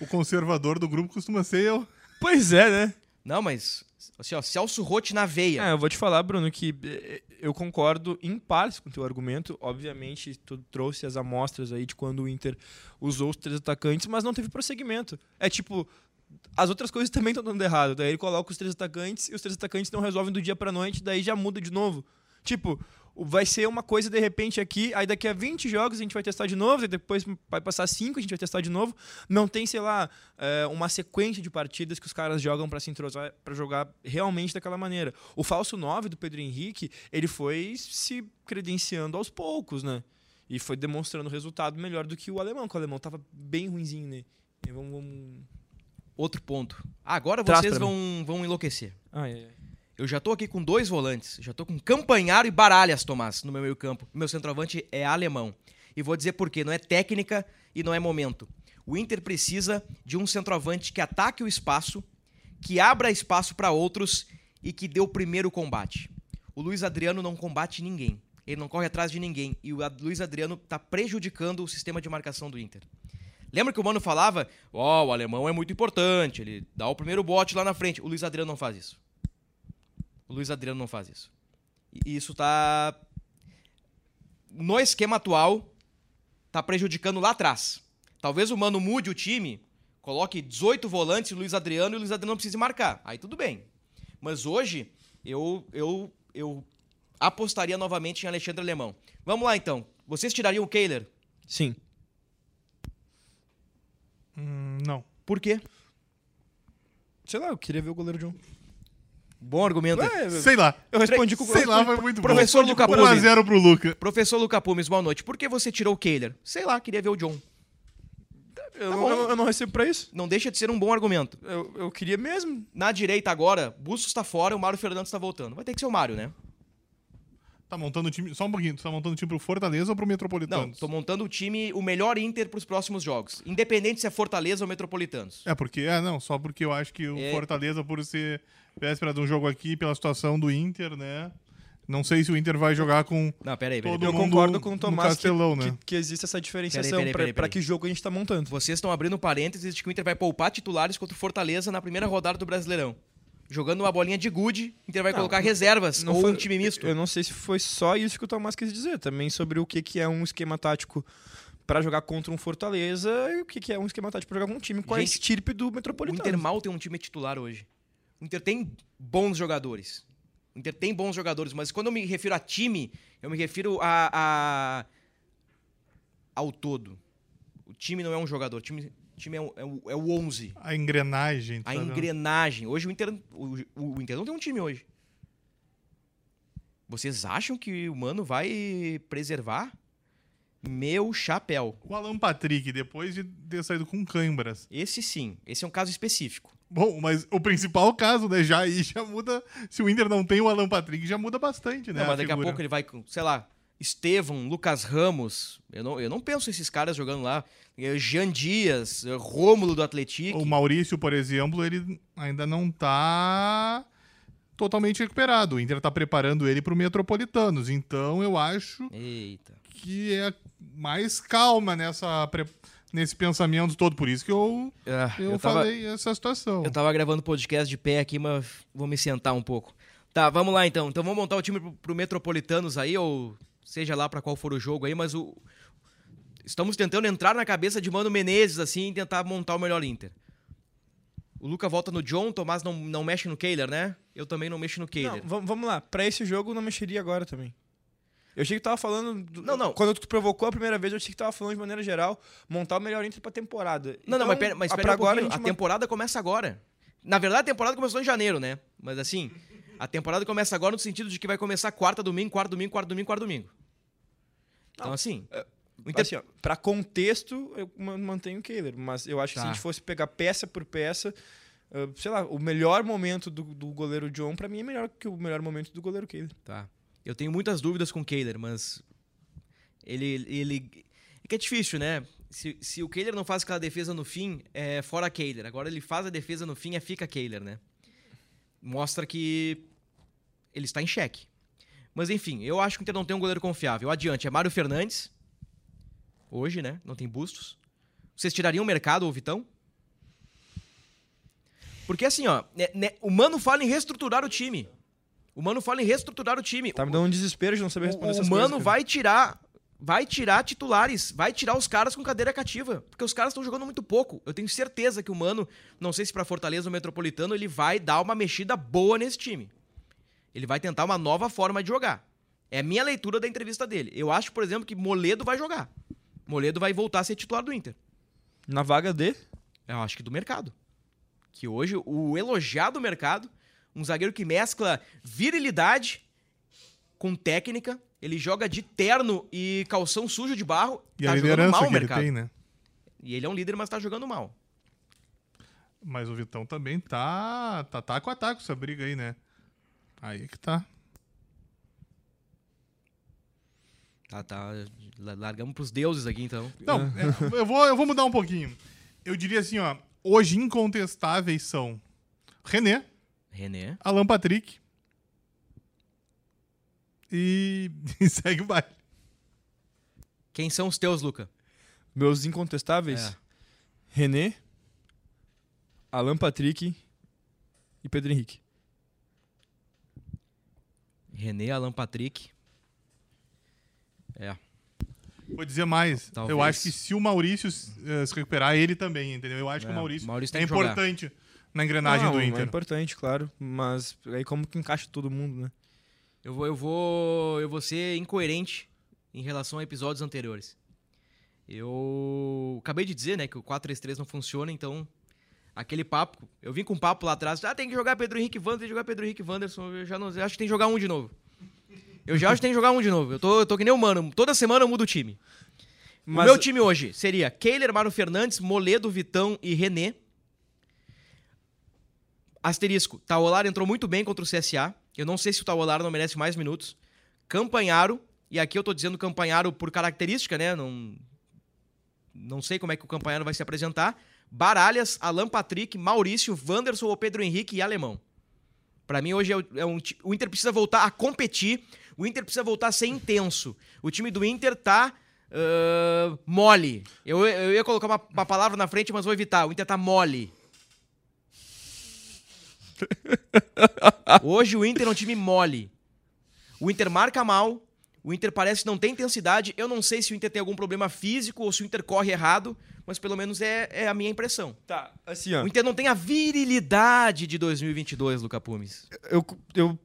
O conservador do grupo costuma ser eu. Pois é, né? Não, mas, assim, ó, Celso Rotti na veia. É, eu vou te falar, Bruno, que eh, eu concordo em partes com o teu argumento. Obviamente, tu trouxe as amostras aí de quando o Inter usou os três atacantes, mas não teve prosseguimento. É tipo, as outras coisas também estão dando errado. Daí ele coloca os três atacantes e os três atacantes não resolvem do dia pra noite, daí já muda de novo. Tipo, vai ser uma coisa de repente aqui, aí daqui a 20 jogos a gente vai testar de novo, e depois vai passar 5, a gente vai testar de novo. Não tem, sei lá, é, uma sequência de partidas que os caras jogam pra se entrosar, pra jogar realmente daquela maneira. O falso 9 do Pedro Henrique, ele foi se credenciando aos poucos, né? E foi demonstrando resultado melhor do que o alemão, que o alemão tava bem ruinzinho, né? E vamos, vamos... Outro ponto. Agora Traz vocês vão, vão enlouquecer. Ai, ai, ai. Eu já tô aqui com dois volantes. Já tô com Campanharo e Baralhas, Tomás, no meu meio campo. Meu centroavante é alemão. E vou dizer por quê. Não é técnica e não é momento. O Inter precisa de um centroavante que ataque o espaço, que abra espaço para outros e que dê o primeiro combate. O Luiz Adriano não combate ninguém. Ele não corre atrás de ninguém. E o Luiz Adriano tá prejudicando o sistema de marcação do Inter. Lembra que o Mano falava, ó, o alemão é muito importante, ele dá o primeiro bote lá na frente. O Luiz Adriano não faz isso. O Luiz Adriano não faz isso. E isso tá. No esquema atual, tá prejudicando lá atrás. Talvez o Mano mude o time, coloque 18 volantes Luiz Adriano e o Luiz Adriano não precise marcar. Aí tudo bem. Mas hoje, eu, eu, eu apostaria novamente em Alexandre Alemão. Vamos lá então. Vocês tirariam o Kehler? Sim. Hum, não. Por quê? Sei lá, eu queria ver o goleiro John. Bom argumento. Eu, Sei lá. eu respondi com o Sei lá, foi muito Professor bom. Luca 1 a Pume. 0 pro Luca. Professor Luca Pumes, boa noite. Por que você tirou o Kehler? Sei lá, queria ver o John. eu, Tá não- bom. eu, eu não recebo pra isso. Não deixa de ser um bom argumento. Eu, eu queria mesmo. Na direita agora, Bustos tá fora, o Mário Fernandes tá voltando. Vai ter que ser o Mário, né? Tá montando o time. Só um pouquinho. Tu tá montando o time pro Fortaleza ou pro Metropolitano? Não, tô montando o time, o melhor Inter pros próximos jogos. Independente se é Fortaleza ou Metropolitanos. É, porque. É, não, só porque eu acho que o É. Fortaleza, por ser véspera de um jogo aqui, pela situação do Inter, né? Não sei se o Inter vai jogar com. Não, pera aí, pera aí. Todo eu concordo com o Tomás que, Castelão, né? que, que existe essa diferenciação Peraí, peraí, peraí, peraí. que jogo a gente tá montando. Vocês estão abrindo parênteses de que o Inter vai poupar titulares contra o Fortaleza na primeira rodada do Brasileirão. Jogando uma bolinha de gude, o Inter vai Não, colocar reservas Não ou foi- um time misto. Eu não sei se foi só isso que o Tomás quis dizer. Também sobre o que, que é um esquema tático pra jogar contra um Fortaleza e o que, que é um esquema tático pra jogar com um time com a Gente, estirpe do O Metropolitano. Inter mal tem um time titular hoje. O Inter tem bons jogadores. O Inter tem bons jogadores, mas quando eu me refiro a time, eu me refiro a, a- ao todo. O time não é um jogador, o time, o time é, o, é, é o 11. A engrenagem. A tá vendo? engrenagem. Hoje o Inter, o, o Inter não tem um time hoje. Vocês acham que o Mano vai preservar? Meu chapéu. O Alan Patrick, depois de ter saído com câimbras. Esse sim, esse é um caso específico. Bom, mas o principal caso, né? Já aí já muda. Se o Inter não tem o Alan Patrick, já muda bastante, né? Não, mas a daqui a figura. pouco ele vai com, sei lá, Estevão, Lucas Ramos. Eu não, eu não penso esses caras jogando lá. Eh, Jean Dias, eh, Rômulo do Atlético. O Maurício, por exemplo, ele ainda não tá totalmente recuperado. O Inter tá preparando ele pro Metropolitanos. Então eu acho Eita. que é mais calma nessa pre- nesse pensamento todo. Por isso que eu, Ah, eu, eu, tava, falei essa situação. eu tava gravando podcast de pé aqui, mas vou me sentar um pouco. Tá, vamos lá então. Então vamos montar o time pro, pro Metropolitanos aí, ou seja lá pra qual for o jogo aí, mas o. Estamos tentando entrar na cabeça de Mano Menezes, assim, e tentar montar o melhor Inter. O Luca volta no John, Tomás não, não mexe no Kehler, né? Eu também não mexo no Não, Kehler. vam- vamos lá. Pra esse jogo, eu não mexeria agora também. Eu achei que tava falando. do- Não, não. Quando tu provocou a primeira vez, eu achei que tava falando de maneira geral, montar o melhor Inter pra temporada. Não, não, Então, mas pera, mas a- pera pra um agora a A, gente man- temporada começa agora. Na verdade, a temporada começou em janeiro, né? Mas assim, a temporada começa agora no sentido de que vai começar quarta, domingo, quarto, domingo, quarto, domingo, quarto, domingo. Então, assim, o Inter... Assim, ó, pra contexto, eu ma- mantenho o Kehler, mas eu acho que se Tá. a gente fosse pegar peça por peça, ah, sei lá, o melhor momento do, do goleiro John, pra mim, é melhor que o melhor momento do goleiro Kehler. Tá. Eu tenho muitas dúvidas com o Kehler, mas ele, ele... É que é difícil, né? Se, se o Kehler não faz aquela defesa no fim, é fora Kehler. Agora ele faz a defesa no fim, é fica Kehler, né? Mostra que ele está em xeque. Mas enfim, eu acho que o Inter não tem um goleiro confiável. Adiante, é Mário Fernandes. Hoje, né? Não tem bustos. Vocês tirariam o mercado ou o Vitão? Porque assim, ó, né, né, o Mano fala em reestruturar o time. O Mano fala em reestruturar o time. Tá me dando um desespero de não saber responder O, essas o coisas. Mano cara. vai tirar. Vai tirar titulares, vai tirar os caras com cadeira cativa, porque os caras estão jogando muito pouco. Eu tenho certeza que o Mano, não sei se pra Fortaleza ou Metropolitano, ele vai dar uma mexida boa nesse time. Ele vai tentar uma nova forma de jogar. É a minha leitura da entrevista dele. Eu acho, por exemplo, que Moledo vai jogar. Moledo vai voltar a ser titular do Inter. Na vaga de. Eu acho que do mercado. Que hoje o elogiado mercado, um zagueiro que mescla virilidade com técnica, ele joga de terno e calção sujo de barro, E tá a jogando mal o mercado. tem, né? E ele é um líder, mas tá jogando mal. Mas o Vitão também tá, tá taco a taco essa briga aí, né? Aí que tá. Tá, tá. la- Largamos pros deuses aqui, então. Não, é, eu, vou, eu vou mudar um pouquinho. Eu diria assim, ó. Hoje incontestáveis são René, René. Alan Patrick e, e <laughs> segue o baile. Quem são os teus, Luca? Meus incontestáveis: É. René, Alan Patrick e Pedro Henrique. René, Alan Patrick. É. Vou dizer mais. Talvez. Eu acho que se o Maurício eh, se recuperar, ele também, entendeu? Eu acho que É, o Maurício, o Maurício é tem que jogar. importante na engrenagem Não, do É Inter. importante, claro. Mas aí como que encaixa todo mundo, né? Eu vou, eu vou, eu vou ser incoerente em relação a episódios anteriores. Eu acabei de dizer, né, que o 4-3-3 não funciona, então aquele papo, eu vim com um papo lá atrás, ah, tem que jogar Pedro Henrique Wanderson, tem que jogar Pedro Henrique Wanderson, eu já não, eu acho que tem que jogar um de novo. Eu já acho que tem que jogar um de novo. Eu tô, eu tô que nem o mano, toda semana eu mudo o time. Mas- O meu time hoje seria Keiler, Mário Fernandes, Moledo, Vitão e René. Asterisco, Taolar entrou muito bem contra o CSA. Eu não sei se o Taolar não merece mais minutos. Campanharo, e aqui eu tô dizendo Campanharo por característica, né? Não, não sei como é que o Campanharo vai se apresentar. Baralhas, Alan Patrick, Maurício, Wanderson ou Pedro Henrique e Alemão. Pra mim hoje é, o- é um, o Inter precisa voltar a competir, o Inter precisa voltar a ser intenso. O time do Inter tá ah, mole. Eu, eu ia colocar uma, uma palavra na frente, mas vou evitar. O Inter tá mole. <laughs> Hoje o Inter é um time mole. O Inter marca mal, O Inter parece que não tem intensidade. Eu não sei se o Inter tem algum problema físico ou se o Inter corre errado, mas pelo menos é, é a minha impressão. Tá, assim, ó. O Inter não tem a virilidade de 2022, Luca Pumes. eu, eu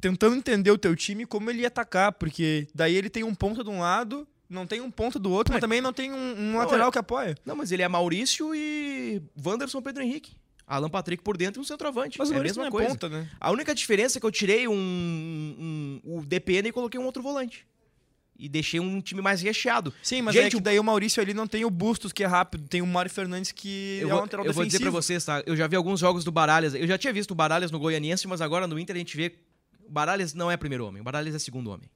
tentando entender o teu time como ele ia atacar, porque daí ele tem um ponta de um lado, não tem um ponta do outro, mas também não tem um, um lateral que apoia. Não, mas ele é Maurício e Wanderson Pedro Henrique. Alan Patrick por dentro e um centroavante. Mas o é a Maurício mesma não é coisa. ponta, né? A única diferença é que eu tirei um, um- o DPN e coloquei um outro volante. E deixei um time mais recheado. Sim, mas Gente, é que daí o Maurício ali não tem o Bustos, que é rápido, tem o Mário Fernandes, que Eu é vou, um lateral eu vou dizer pra vocês, tá? Eu já vi alguns jogos do Baralhas. Eu já tinha visto o Baralhas no Goianiense, mas agora no Inter a gente vê. O Baralhas não é primeiro homem, o Baralhas é segundo homem.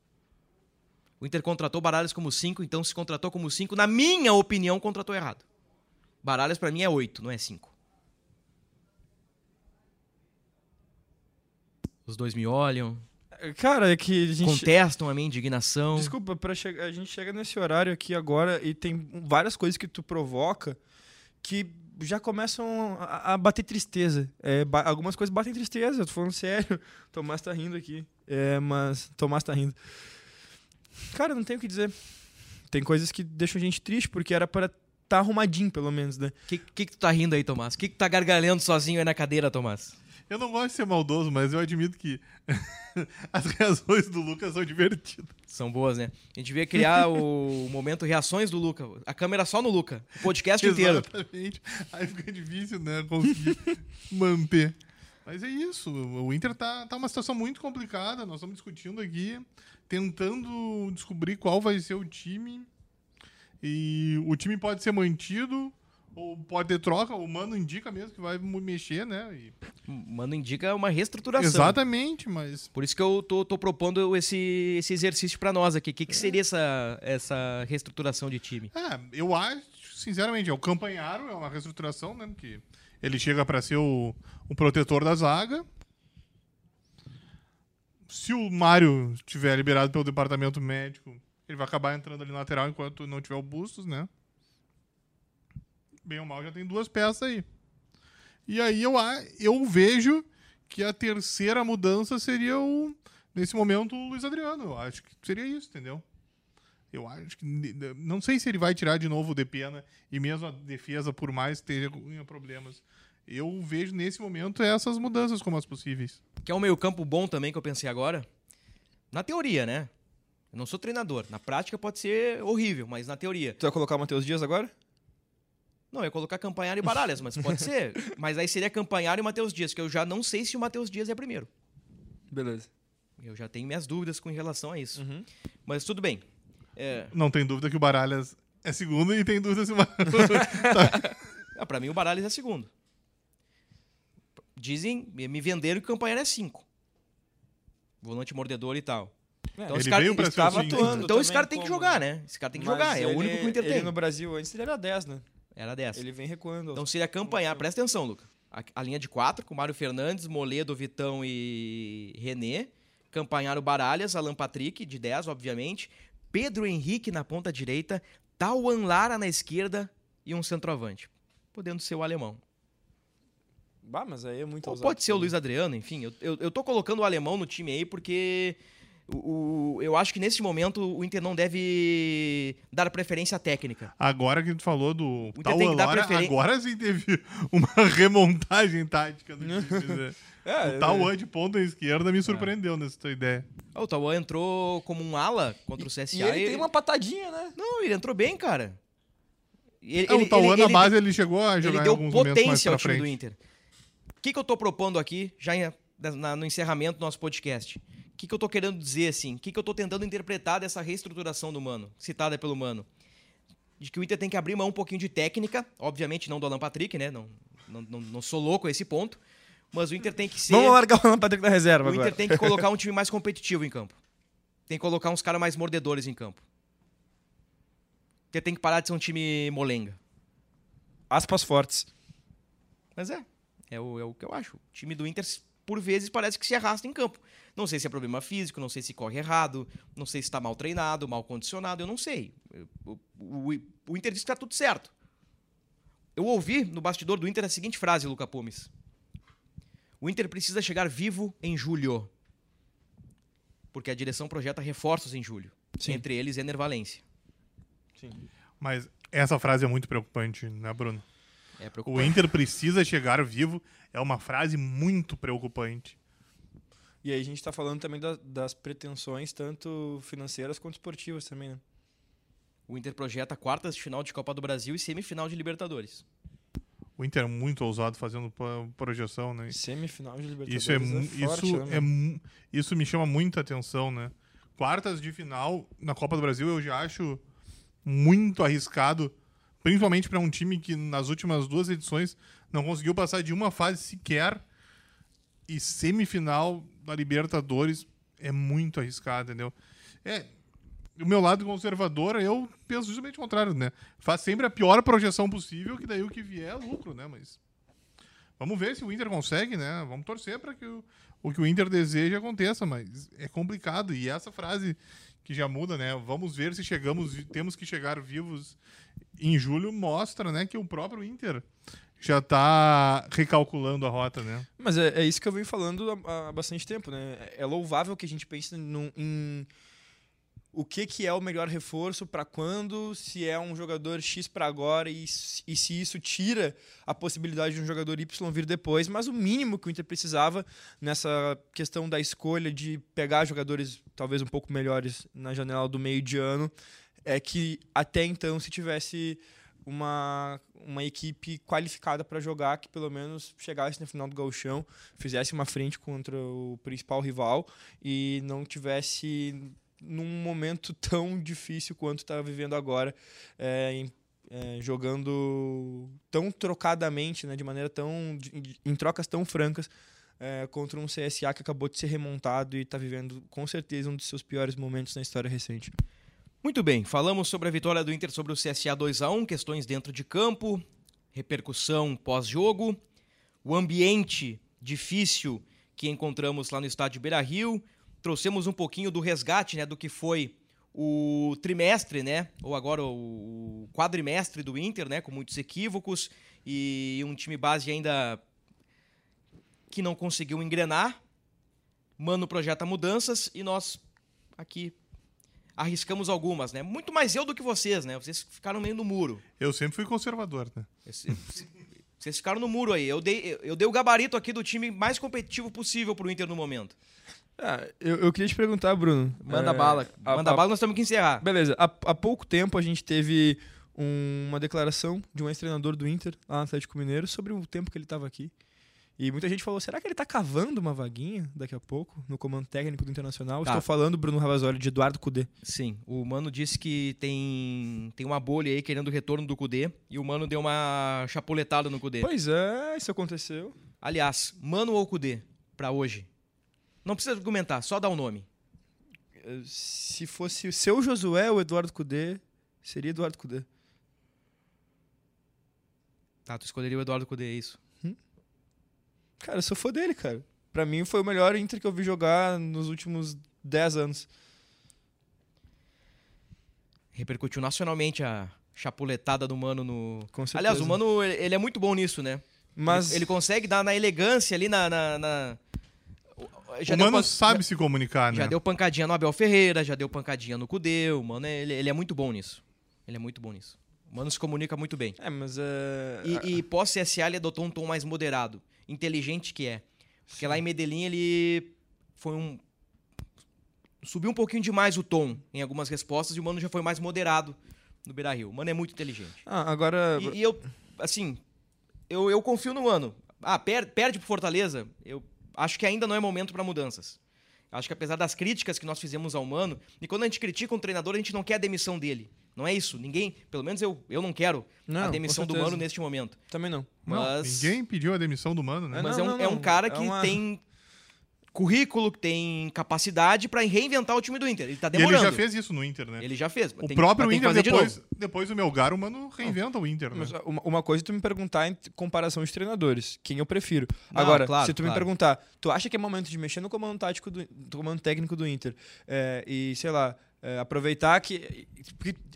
O Inter contratou o Baralhas como 5, então se contratou como 5, na minha opinião, contratou errado. Baralhas pra mim é 8, não é 5. Os dois me olham, Cara, é que a gente... contestam a minha indignação. Desculpa, pra che- a gente chega nesse horário aqui agora e tem várias coisas que tu provoca que já começam a, a bater tristeza. É, ba- algumas coisas batem tristeza, eu tô falando sério. <laughs> Tomás tá rindo aqui. É, mas Tomás tá rindo. Cara, não tenho o que dizer. Tem coisas que deixam a gente triste, porque era para tá arrumadinho, pelo menos, né? O que, que, que tu tá rindo aí, Tomás? O que, que tu tá gargalhando sozinho aí na cadeira, Tomás? Eu não gosto de ser maldoso, mas eu admito que <laughs> as reações do Lucas são divertidas. São boas, né? A gente devia criar o <laughs> momento reações do Luca. A câmera só no Luca. O podcast inteiro. Exatamente. <laughs> Aí fica difícil, né? Conseguir manter. Mas é isso. O Inter tá, tá uma situação muito complicada. Nós estamos discutindo aqui, tentando descobrir qual vai ser o time. E o time pode ser mantido, ou pode ter troca. O Mano indica mesmo que vai mexer, né? E- Mano, indica uma reestruturação. Exatamente, mas Por isso que eu tô, tô propondo esse, esse exercício pra nós aqui. O que, que seria essa, essa reestruturação de time? É, eu acho, sinceramente, é o Campanharo, é uma reestruturação, né? Que ele chega para ser o, o protetor da zaga. Se o Mário estiver liberado pelo departamento médico, ele vai acabar entrando ali na lateral enquanto não tiver o Bustos, né? Bem ou mal, já tem duas peças aí. E aí eu, eu vejo que a terceira mudança seria o, nesse momento, o Luiz Adriano. Eu acho que seria isso, entendeu? Eu acho que. Não sei se ele vai tirar de novo o Depena e mesmo a defesa, por mais tenha problemas. Eu vejo nesse momento essas mudanças como as possíveis. Que é um meio-campo bom também que eu pensei agora. Na teoria, né? Eu não sou treinador. Na prática pode ser horrível, mas na teoria. Tu vai colocar o Matheus Dias agora? Não, eu ia colocar Campanhar e Baralhas, mas pode ser. <laughs> Mas aí seria Campanhar e Matheus Dias, que eu já não sei se o Matheus Dias é primeiro. Beleza. Eu já tenho minhas dúvidas com relação a isso. Uhum. Mas tudo bem. É, Não tem dúvida que o Baralhas é segundo e tem dúvida se o Baralhas. <laughs> ah, pra mim o Baralhas é segundo. Dizem, me venderam que o Campanhar é cinco. Volante mordedor e tal. Então, Ele esse cara, estava atuando. então esse cara tem que como- jogar, né? Esse cara tem que Mas jogar. É o único que o Inter ele tem. no Brasil antes ele era 10, né? Era dessa. Ele vem recuando. Então seria Campanhar. Presta atenção, Luca. A, a linha de quatro, com Mário Fernandes, Moledo, Vitão e René. Campanhar o Baralhas, Alan Patrick, de 10, obviamente. Pedro Henrique na ponta direita. Tauan Lara na esquerda e um centroavante. Podendo ser o alemão. Bah, mas aí é muito Ou ousado. pode ser o Luiz Adriano, enfim. Eu, eu, eu tô colocando o alemão no time aí porque o, o- eu acho que nesse momento o Inter não deve dar preferência técnica. Agora que tu falou do Inter tal tem que dar Alora, preferen- agora sim teve <laughs> uma remontagem tática do time. né? <laughs> É, o Tauan de ponta esquerda me surpreendeu nessa tua ideia. Ah, O Tauan entrou como um ala contra o CSA. E ele tem uma patadinha, né? Não, ele entrou bem, cara. Ele, É, o Tauan na base ele chegou a ele jogar em deu alguns momentos mais potência ao time frente. do Inter. O que, que eu tô propondo aqui, já em- na- no encerramento do nosso podcast? O que, que eu tô querendo dizer, assim? O que, que eu tô tentando interpretar dessa reestruturação do Mano, citada pelo Mano? De que o Inter tem que abrir mão um pouquinho de técnica, obviamente não do Alan Patrick, né? Não, não, não, não sou louco a esse ponto. Mas o Inter tem que ser. Vamos largar o Alan Patrick da reserva O Inter agora. tem que colocar um <laughs> time mais competitivo em campo. Tem que colocar uns caras mais mordedores em campo. O Inter tem que parar de ser um time molenga. Aspas fortes. Mas é, é o, é o que eu acho. O time do Inter, por vezes, parece que se arrasta em campo. Não sei se é problema físico, não sei se corre errado, não sei se está mal treinado, mal condicionado, eu não sei. O, o- o Inter diz que está tudo certo. Eu ouvi no bastidor do Inter a seguinte frase, Luca Pumes. O Inter precisa chegar vivo em julho. porque a direção projeta reforços em julho. Sim. Entre eles, Ener Valência. Mas essa frase é muito preocupante, né, Bruno? É O preocupante. Inter precisa chegar vivo é uma frase muito preocupante. E aí a gente tá falando também da- das pretensões, tanto financeiras quanto esportivas também, né? O Inter projeta quartas de final de Copa do Brasil e semifinal de Libertadores. O Inter é muito ousado fazendo pro- projeção, né? Semifinal de Libertadores Isso é, mu- forte, isso né, é isso me chama muita atenção, né? Quartas de final na Copa do Brasil eu já acho muito arriscado, principalmente para um time que nas últimas duas edições não conseguiu passar de uma fase sequer e semifinal da Libertadores é muito arriscado, entendeu? É, o meu lado conservador, eu penso justamente o contrário, né? Faz sempre a pior projeção possível, que daí o que vier é lucro, né? Mas Vamos ver se o Inter consegue, né? Vamos torcer para que o, o que o Inter deseja aconteça, mas é complicado. E essa frase que já muda, né? Vamos ver se chegamos, temos que chegar vivos em julho, mostra, né, que o próprio Inter já tá recalculando a rota, né? Mas é, é isso que eu venho falando há, há bastante tempo, né? É louvável que a gente pense num- em o que, que é o melhor reforço para quando, se é um jogador X para agora e, e se isso tira a possibilidade de um jogador Y vir depois, mas o mínimo que o Inter precisava nessa questão da escolha de pegar jogadores talvez um pouco melhores na janela do meio de ano é que até então se tivesse uma, uma equipe qualificada para jogar que pelo menos chegasse na final do gauchão, fizesse uma frente contra o principal rival e não tivesse num momento <laughs> tão difícil quanto está vivendo agora, é, em- é, jogando tão trocadamente, né, de maneira tão de- em trocas tão francas é, contra um CSA que acabou de ser remontado e está vivendo com certeza um dos seus piores momentos na história recente. Muito bem, falamos sobre a vitória do Inter sobre o CSA 2 a 1 questões dentro de campo, repercussão pós-jogo, o ambiente difícil que encontramos lá no estádio Beira-Rio, trouxemos um pouquinho do resgate, né, do que foi o trimestre, né, ou agora o quadrimestre do Inter, né, com muitos equívocos e um time base ainda que não conseguiu engrenar. Mano projeta mudanças e nós aqui arriscamos algumas, né? Muito mais eu do que vocês, né? Vocês ficaram meio no muro. Eu sempre fui conservador, né? Vocês ficaram no muro aí. Eu dei, eu dei o gabarito aqui do time mais competitivo possível pro Inter no momento. Ah, eu, eu queria te perguntar, Bruno. Manda é, bala. a- Manda a- bala, nós temos que encerrar. Beleza, há, há pouco tempo a gente teve um- uma declaração de um ex-treinador do Inter, lá no Atlético Mineiro, sobre o tempo que ele estava aqui. E muita gente falou, será que ele está cavando uma vaguinha daqui a pouco no comando técnico do Internacional? Tá. Estou falando, Bruno Ravazoli, de Eduardo Cudê. Sim, o Mano disse que tem, tem uma bolha aí querendo o retorno do Cudê e o Mano deu uma chapuletada no Cudê. Pois é, isso aconteceu. Aliás, Mano ou Cudê pra hoje? Não precisa argumentar, só dá o nome. Eh, Se fosse o seu Josué ou Eduardo Cudê, seria Eduardo Cudê. Tá, tu escolheria o Eduardo Cudê, é isso. Cara, eu sou fã dele, cara. Pra mim foi o melhor Inter que eu vi jogar nos últimos 10 anos. Repercutiu nacionalmente a chapuletada do Mano no. Com certeza. Aliás, o Mano, ele ele é muito bom nisso, né? Mas Ele, ele consegue dar na elegância ali na. na, na- Já o deu Mano pan- sabe se comunicar, né? Já deu pancadinha no Abel Ferreira, já deu pancadinha no Cudê. O Mano, ele, ele é muito bom nisso. Ele é muito bom nisso. O Mano se comunica muito bem. É, mas é. E, e pós-CSA ele adotou um tom mais moderado. Inteligente que é. Porque lá em Medellín ele foi um. Subiu um pouquinho demais o tom em algumas respostas e o Mano já foi mais moderado no Beira Rio. O Mano é muito inteligente. Ah, agora. E, e eu, assim, eu, eu confio no Mano. Ah, per, perde pro Fortaleza. Eu acho que ainda não é momento para mudanças. Acho que apesar das críticas que nós fizemos ao Mano, e quando a gente critica um treinador, a gente não quer a demissão dele. Não é isso. Ninguém, pelo menos eu, eu não quero Não, a demissão do. Mano neste momento. Também não. Não, Mas, Ninguém pediu a demissão do Mano, né? Mas não, é, um, não, é um não. cara É que uma- tem currículo, que tem capacidade para reinventar o time do Inter. Ele tá E ele demorando. já fez isso no Inter, né? Ele já fez. O Tem- próprio Inter, fazer de depois, depois do Melgar, o Mano reinventa o Inter, né? Mas uma, uma coisa é tu me perguntar em comparação de treinadores, quem eu prefiro. Não, Agora, claro, se tu me claro. perguntar, tu acha que é momento de mexer no comando tático do, do comando técnico do Inter é, e, sei lá, é, aproveitar que.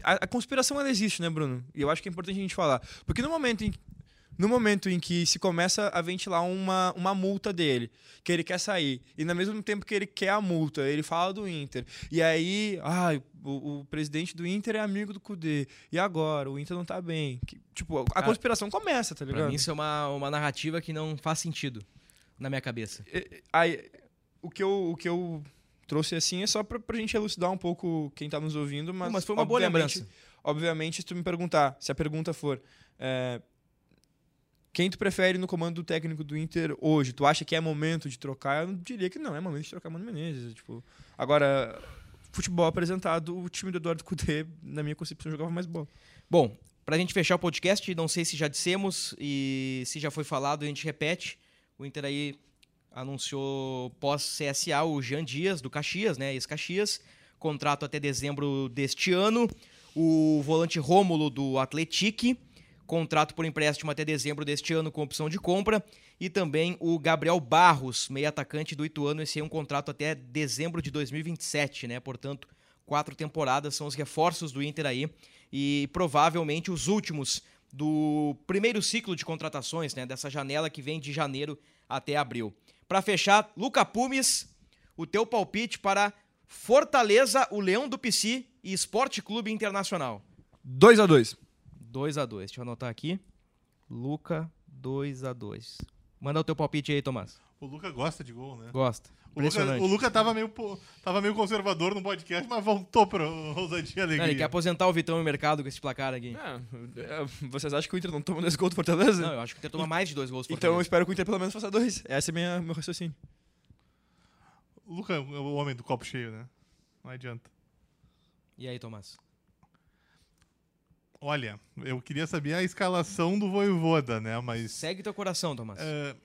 A, a conspiração ela existe, né, Bruno? E eu acho que é importante a gente falar. Porque no momento em, No momento em que se começa a ventilar uma, uma multa dele, que ele quer sair, e no mesmo tempo que ele quer a multa, ele fala do Inter. E aí, ah, o, o presidente do Inter é amigo do Cudê. E agora? O Inter não tá bem. Que, tipo, a Cara, conspiração começa, tá Pra ligado? mim isso é uma, uma narrativa que não faz sentido na minha cabeça. É, aí, o, que eu, o que eu trouxe assim é só pra, pra gente elucidar um pouco quem tá nos ouvindo, mas. Não, mas foi uma boa lembrança. Obviamente, se tu me perguntar, se a pergunta for. é, quem tu prefere no comando técnico do Inter hoje? Tu acha que é momento de trocar? Eu diria que não, é momento de trocar Mano Menezes. Tipo, agora, futebol apresentado, o time do Eduardo Cudê, na minha concepção, jogava mais bola. Bom, pra gente fechar o podcast, não sei se já dissemos e se já foi falado, a gente repete. O Inter aí anunciou pós-CSA o Jean Dias, do Caxias, né? Ex-Caxias. Contrato até dezembro deste ano. O volante Rômulo, do Atletique. Contrato por empréstimo até dezembro deste ano com opção de compra. E também o Gabriel Barros, meio atacante do Ituano. Esse é um contrato até dezembro de 2027, né? Portanto, quatro temporadas são os reforços do Inter aí. E provavelmente os últimos do primeiro ciclo de contratações, né? Dessa janela que vem de janeiro até abril. Para fechar, Luca Pumes, o teu palpite para Fortaleza, o Leão do Pici e Esporte Clube Internacional. 2 a 2 2 a 2 Deixa eu anotar aqui. Luca, 2 a 2 Manda o teu palpite aí, Tomás. O Luca gosta de gol, né? Gosta. O Luca, o Luca tava, meio, tava meio conservador no podcast, mas voltou pra ousadia e Não, alegria. ele quer aposentar o Vitão no mercado com esse placar aqui. É, vocês acham que o Inter não toma dois gols do Fortaleza? Não, eu acho que o Inter toma mais de dois gols. do então eu Fortaleza. espero que o Inter pelo menos faça dois. Esse é minha, meu raciocínio. O Luca é o homem do copo cheio, né? Não adianta. E aí, Tomás? Olha, eu queria saber a escalação do Voivoda, né? Mas Segue teu coração, Tomás. é,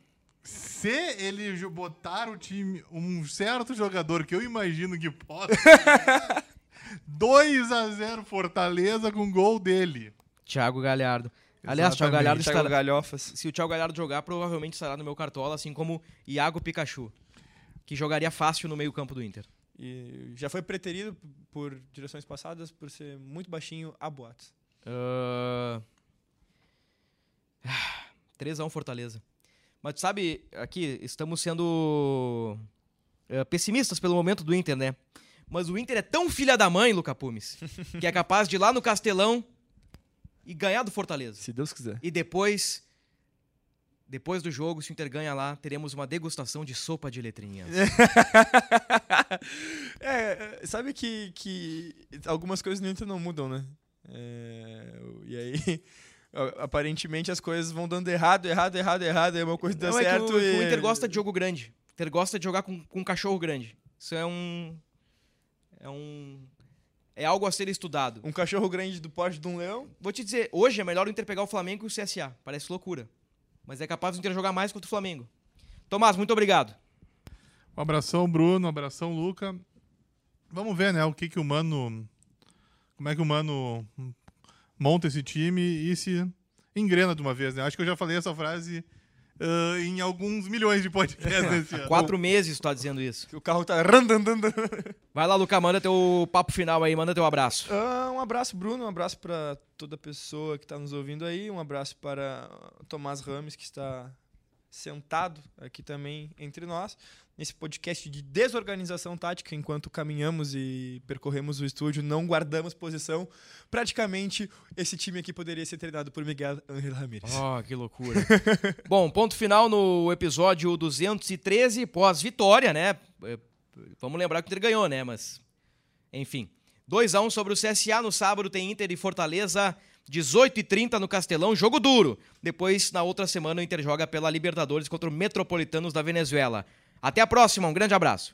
se ele botar o time, um certo jogador que eu imagino que possa, <laughs> 2 a 0 Fortaleza com gol dele. Thiago Galhardo. Aliás, Thiago Galhardo Thiago estará... Galhofas. Se o Thiago Galhardo jogar, provavelmente estará no meu cartola, assim como Iago Pikachu, que jogaria fácil no meio-campo do Inter. E já foi preterido por direções passadas por ser muito baixinho a boatos. Ah, <sighs> 3x1 Fortaleza. Mas sabe, aqui estamos sendo eh, pessimistas pelo momento do Inter, né? Mas o Inter é tão filha da mãe, Luca Pumes, <laughs> que é capaz de ir lá no Castelão e ganhar do Fortaleza. Se Deus quiser. E depois, depois do jogo, se o Inter ganha lá, teremos uma degustação de sopa de letrinhas. <laughs> é, sabe que, que algumas coisas no Inter não mudam, né? É, e aí, <laughs> aparentemente as coisas vão dando errado, errado, errado, errado, aí uma coisa dá Não, é que certo o, que o e- Inter gosta de jogo grande. O Inter gosta de jogar com, com um cachorro grande. Isso é um. É um. É algo a ser estudado. Um cachorro grande do porte de um leão. Vou te dizer, hoje é melhor o Inter pegar o Flamengo que o CSA. Parece loucura. Mas é capaz do Inter jogar mais contra o Flamengo. Tomás, muito obrigado. Um abração, Bruno. Um abração, Luca. Vamos ver, né? O que que o Mano... Como é que o Mano monta esse time e se engrena de uma vez, né? Acho que eu já falei essa frase ah, em alguns milhões de podcasts <laughs> nesse ano. Quatro meses tu tá dizendo isso. O carro tá. Vai lá, Luca, manda teu papo final aí, manda teu abraço. Ah, um abraço, Bruno. Um abraço para toda pessoa que está nos ouvindo aí. Um abraço para Tomás Rames, que está sentado aqui também entre nós, nesse podcast de desorganização tática, enquanto caminhamos e percorremos o estúdio, não guardamos posição. Praticamente, esse time aqui poderia ser treinado por Miguel Ángel Ramírez. Oh, que loucura. <laughs> Bom, ponto final no episódio 213, pós-vitória, né? É, Vamos lembrar que o Inter ganhou, né? Mas, enfim. 2x1 sobre o CSA no sábado, tem Inter e Fortaleza, 18h30 no Castelão, jogo duro. Depois, na outra semana, o Inter joga pela Libertadores contra o Metropolitanos da Venezuela. Até a próxima, um grande abraço.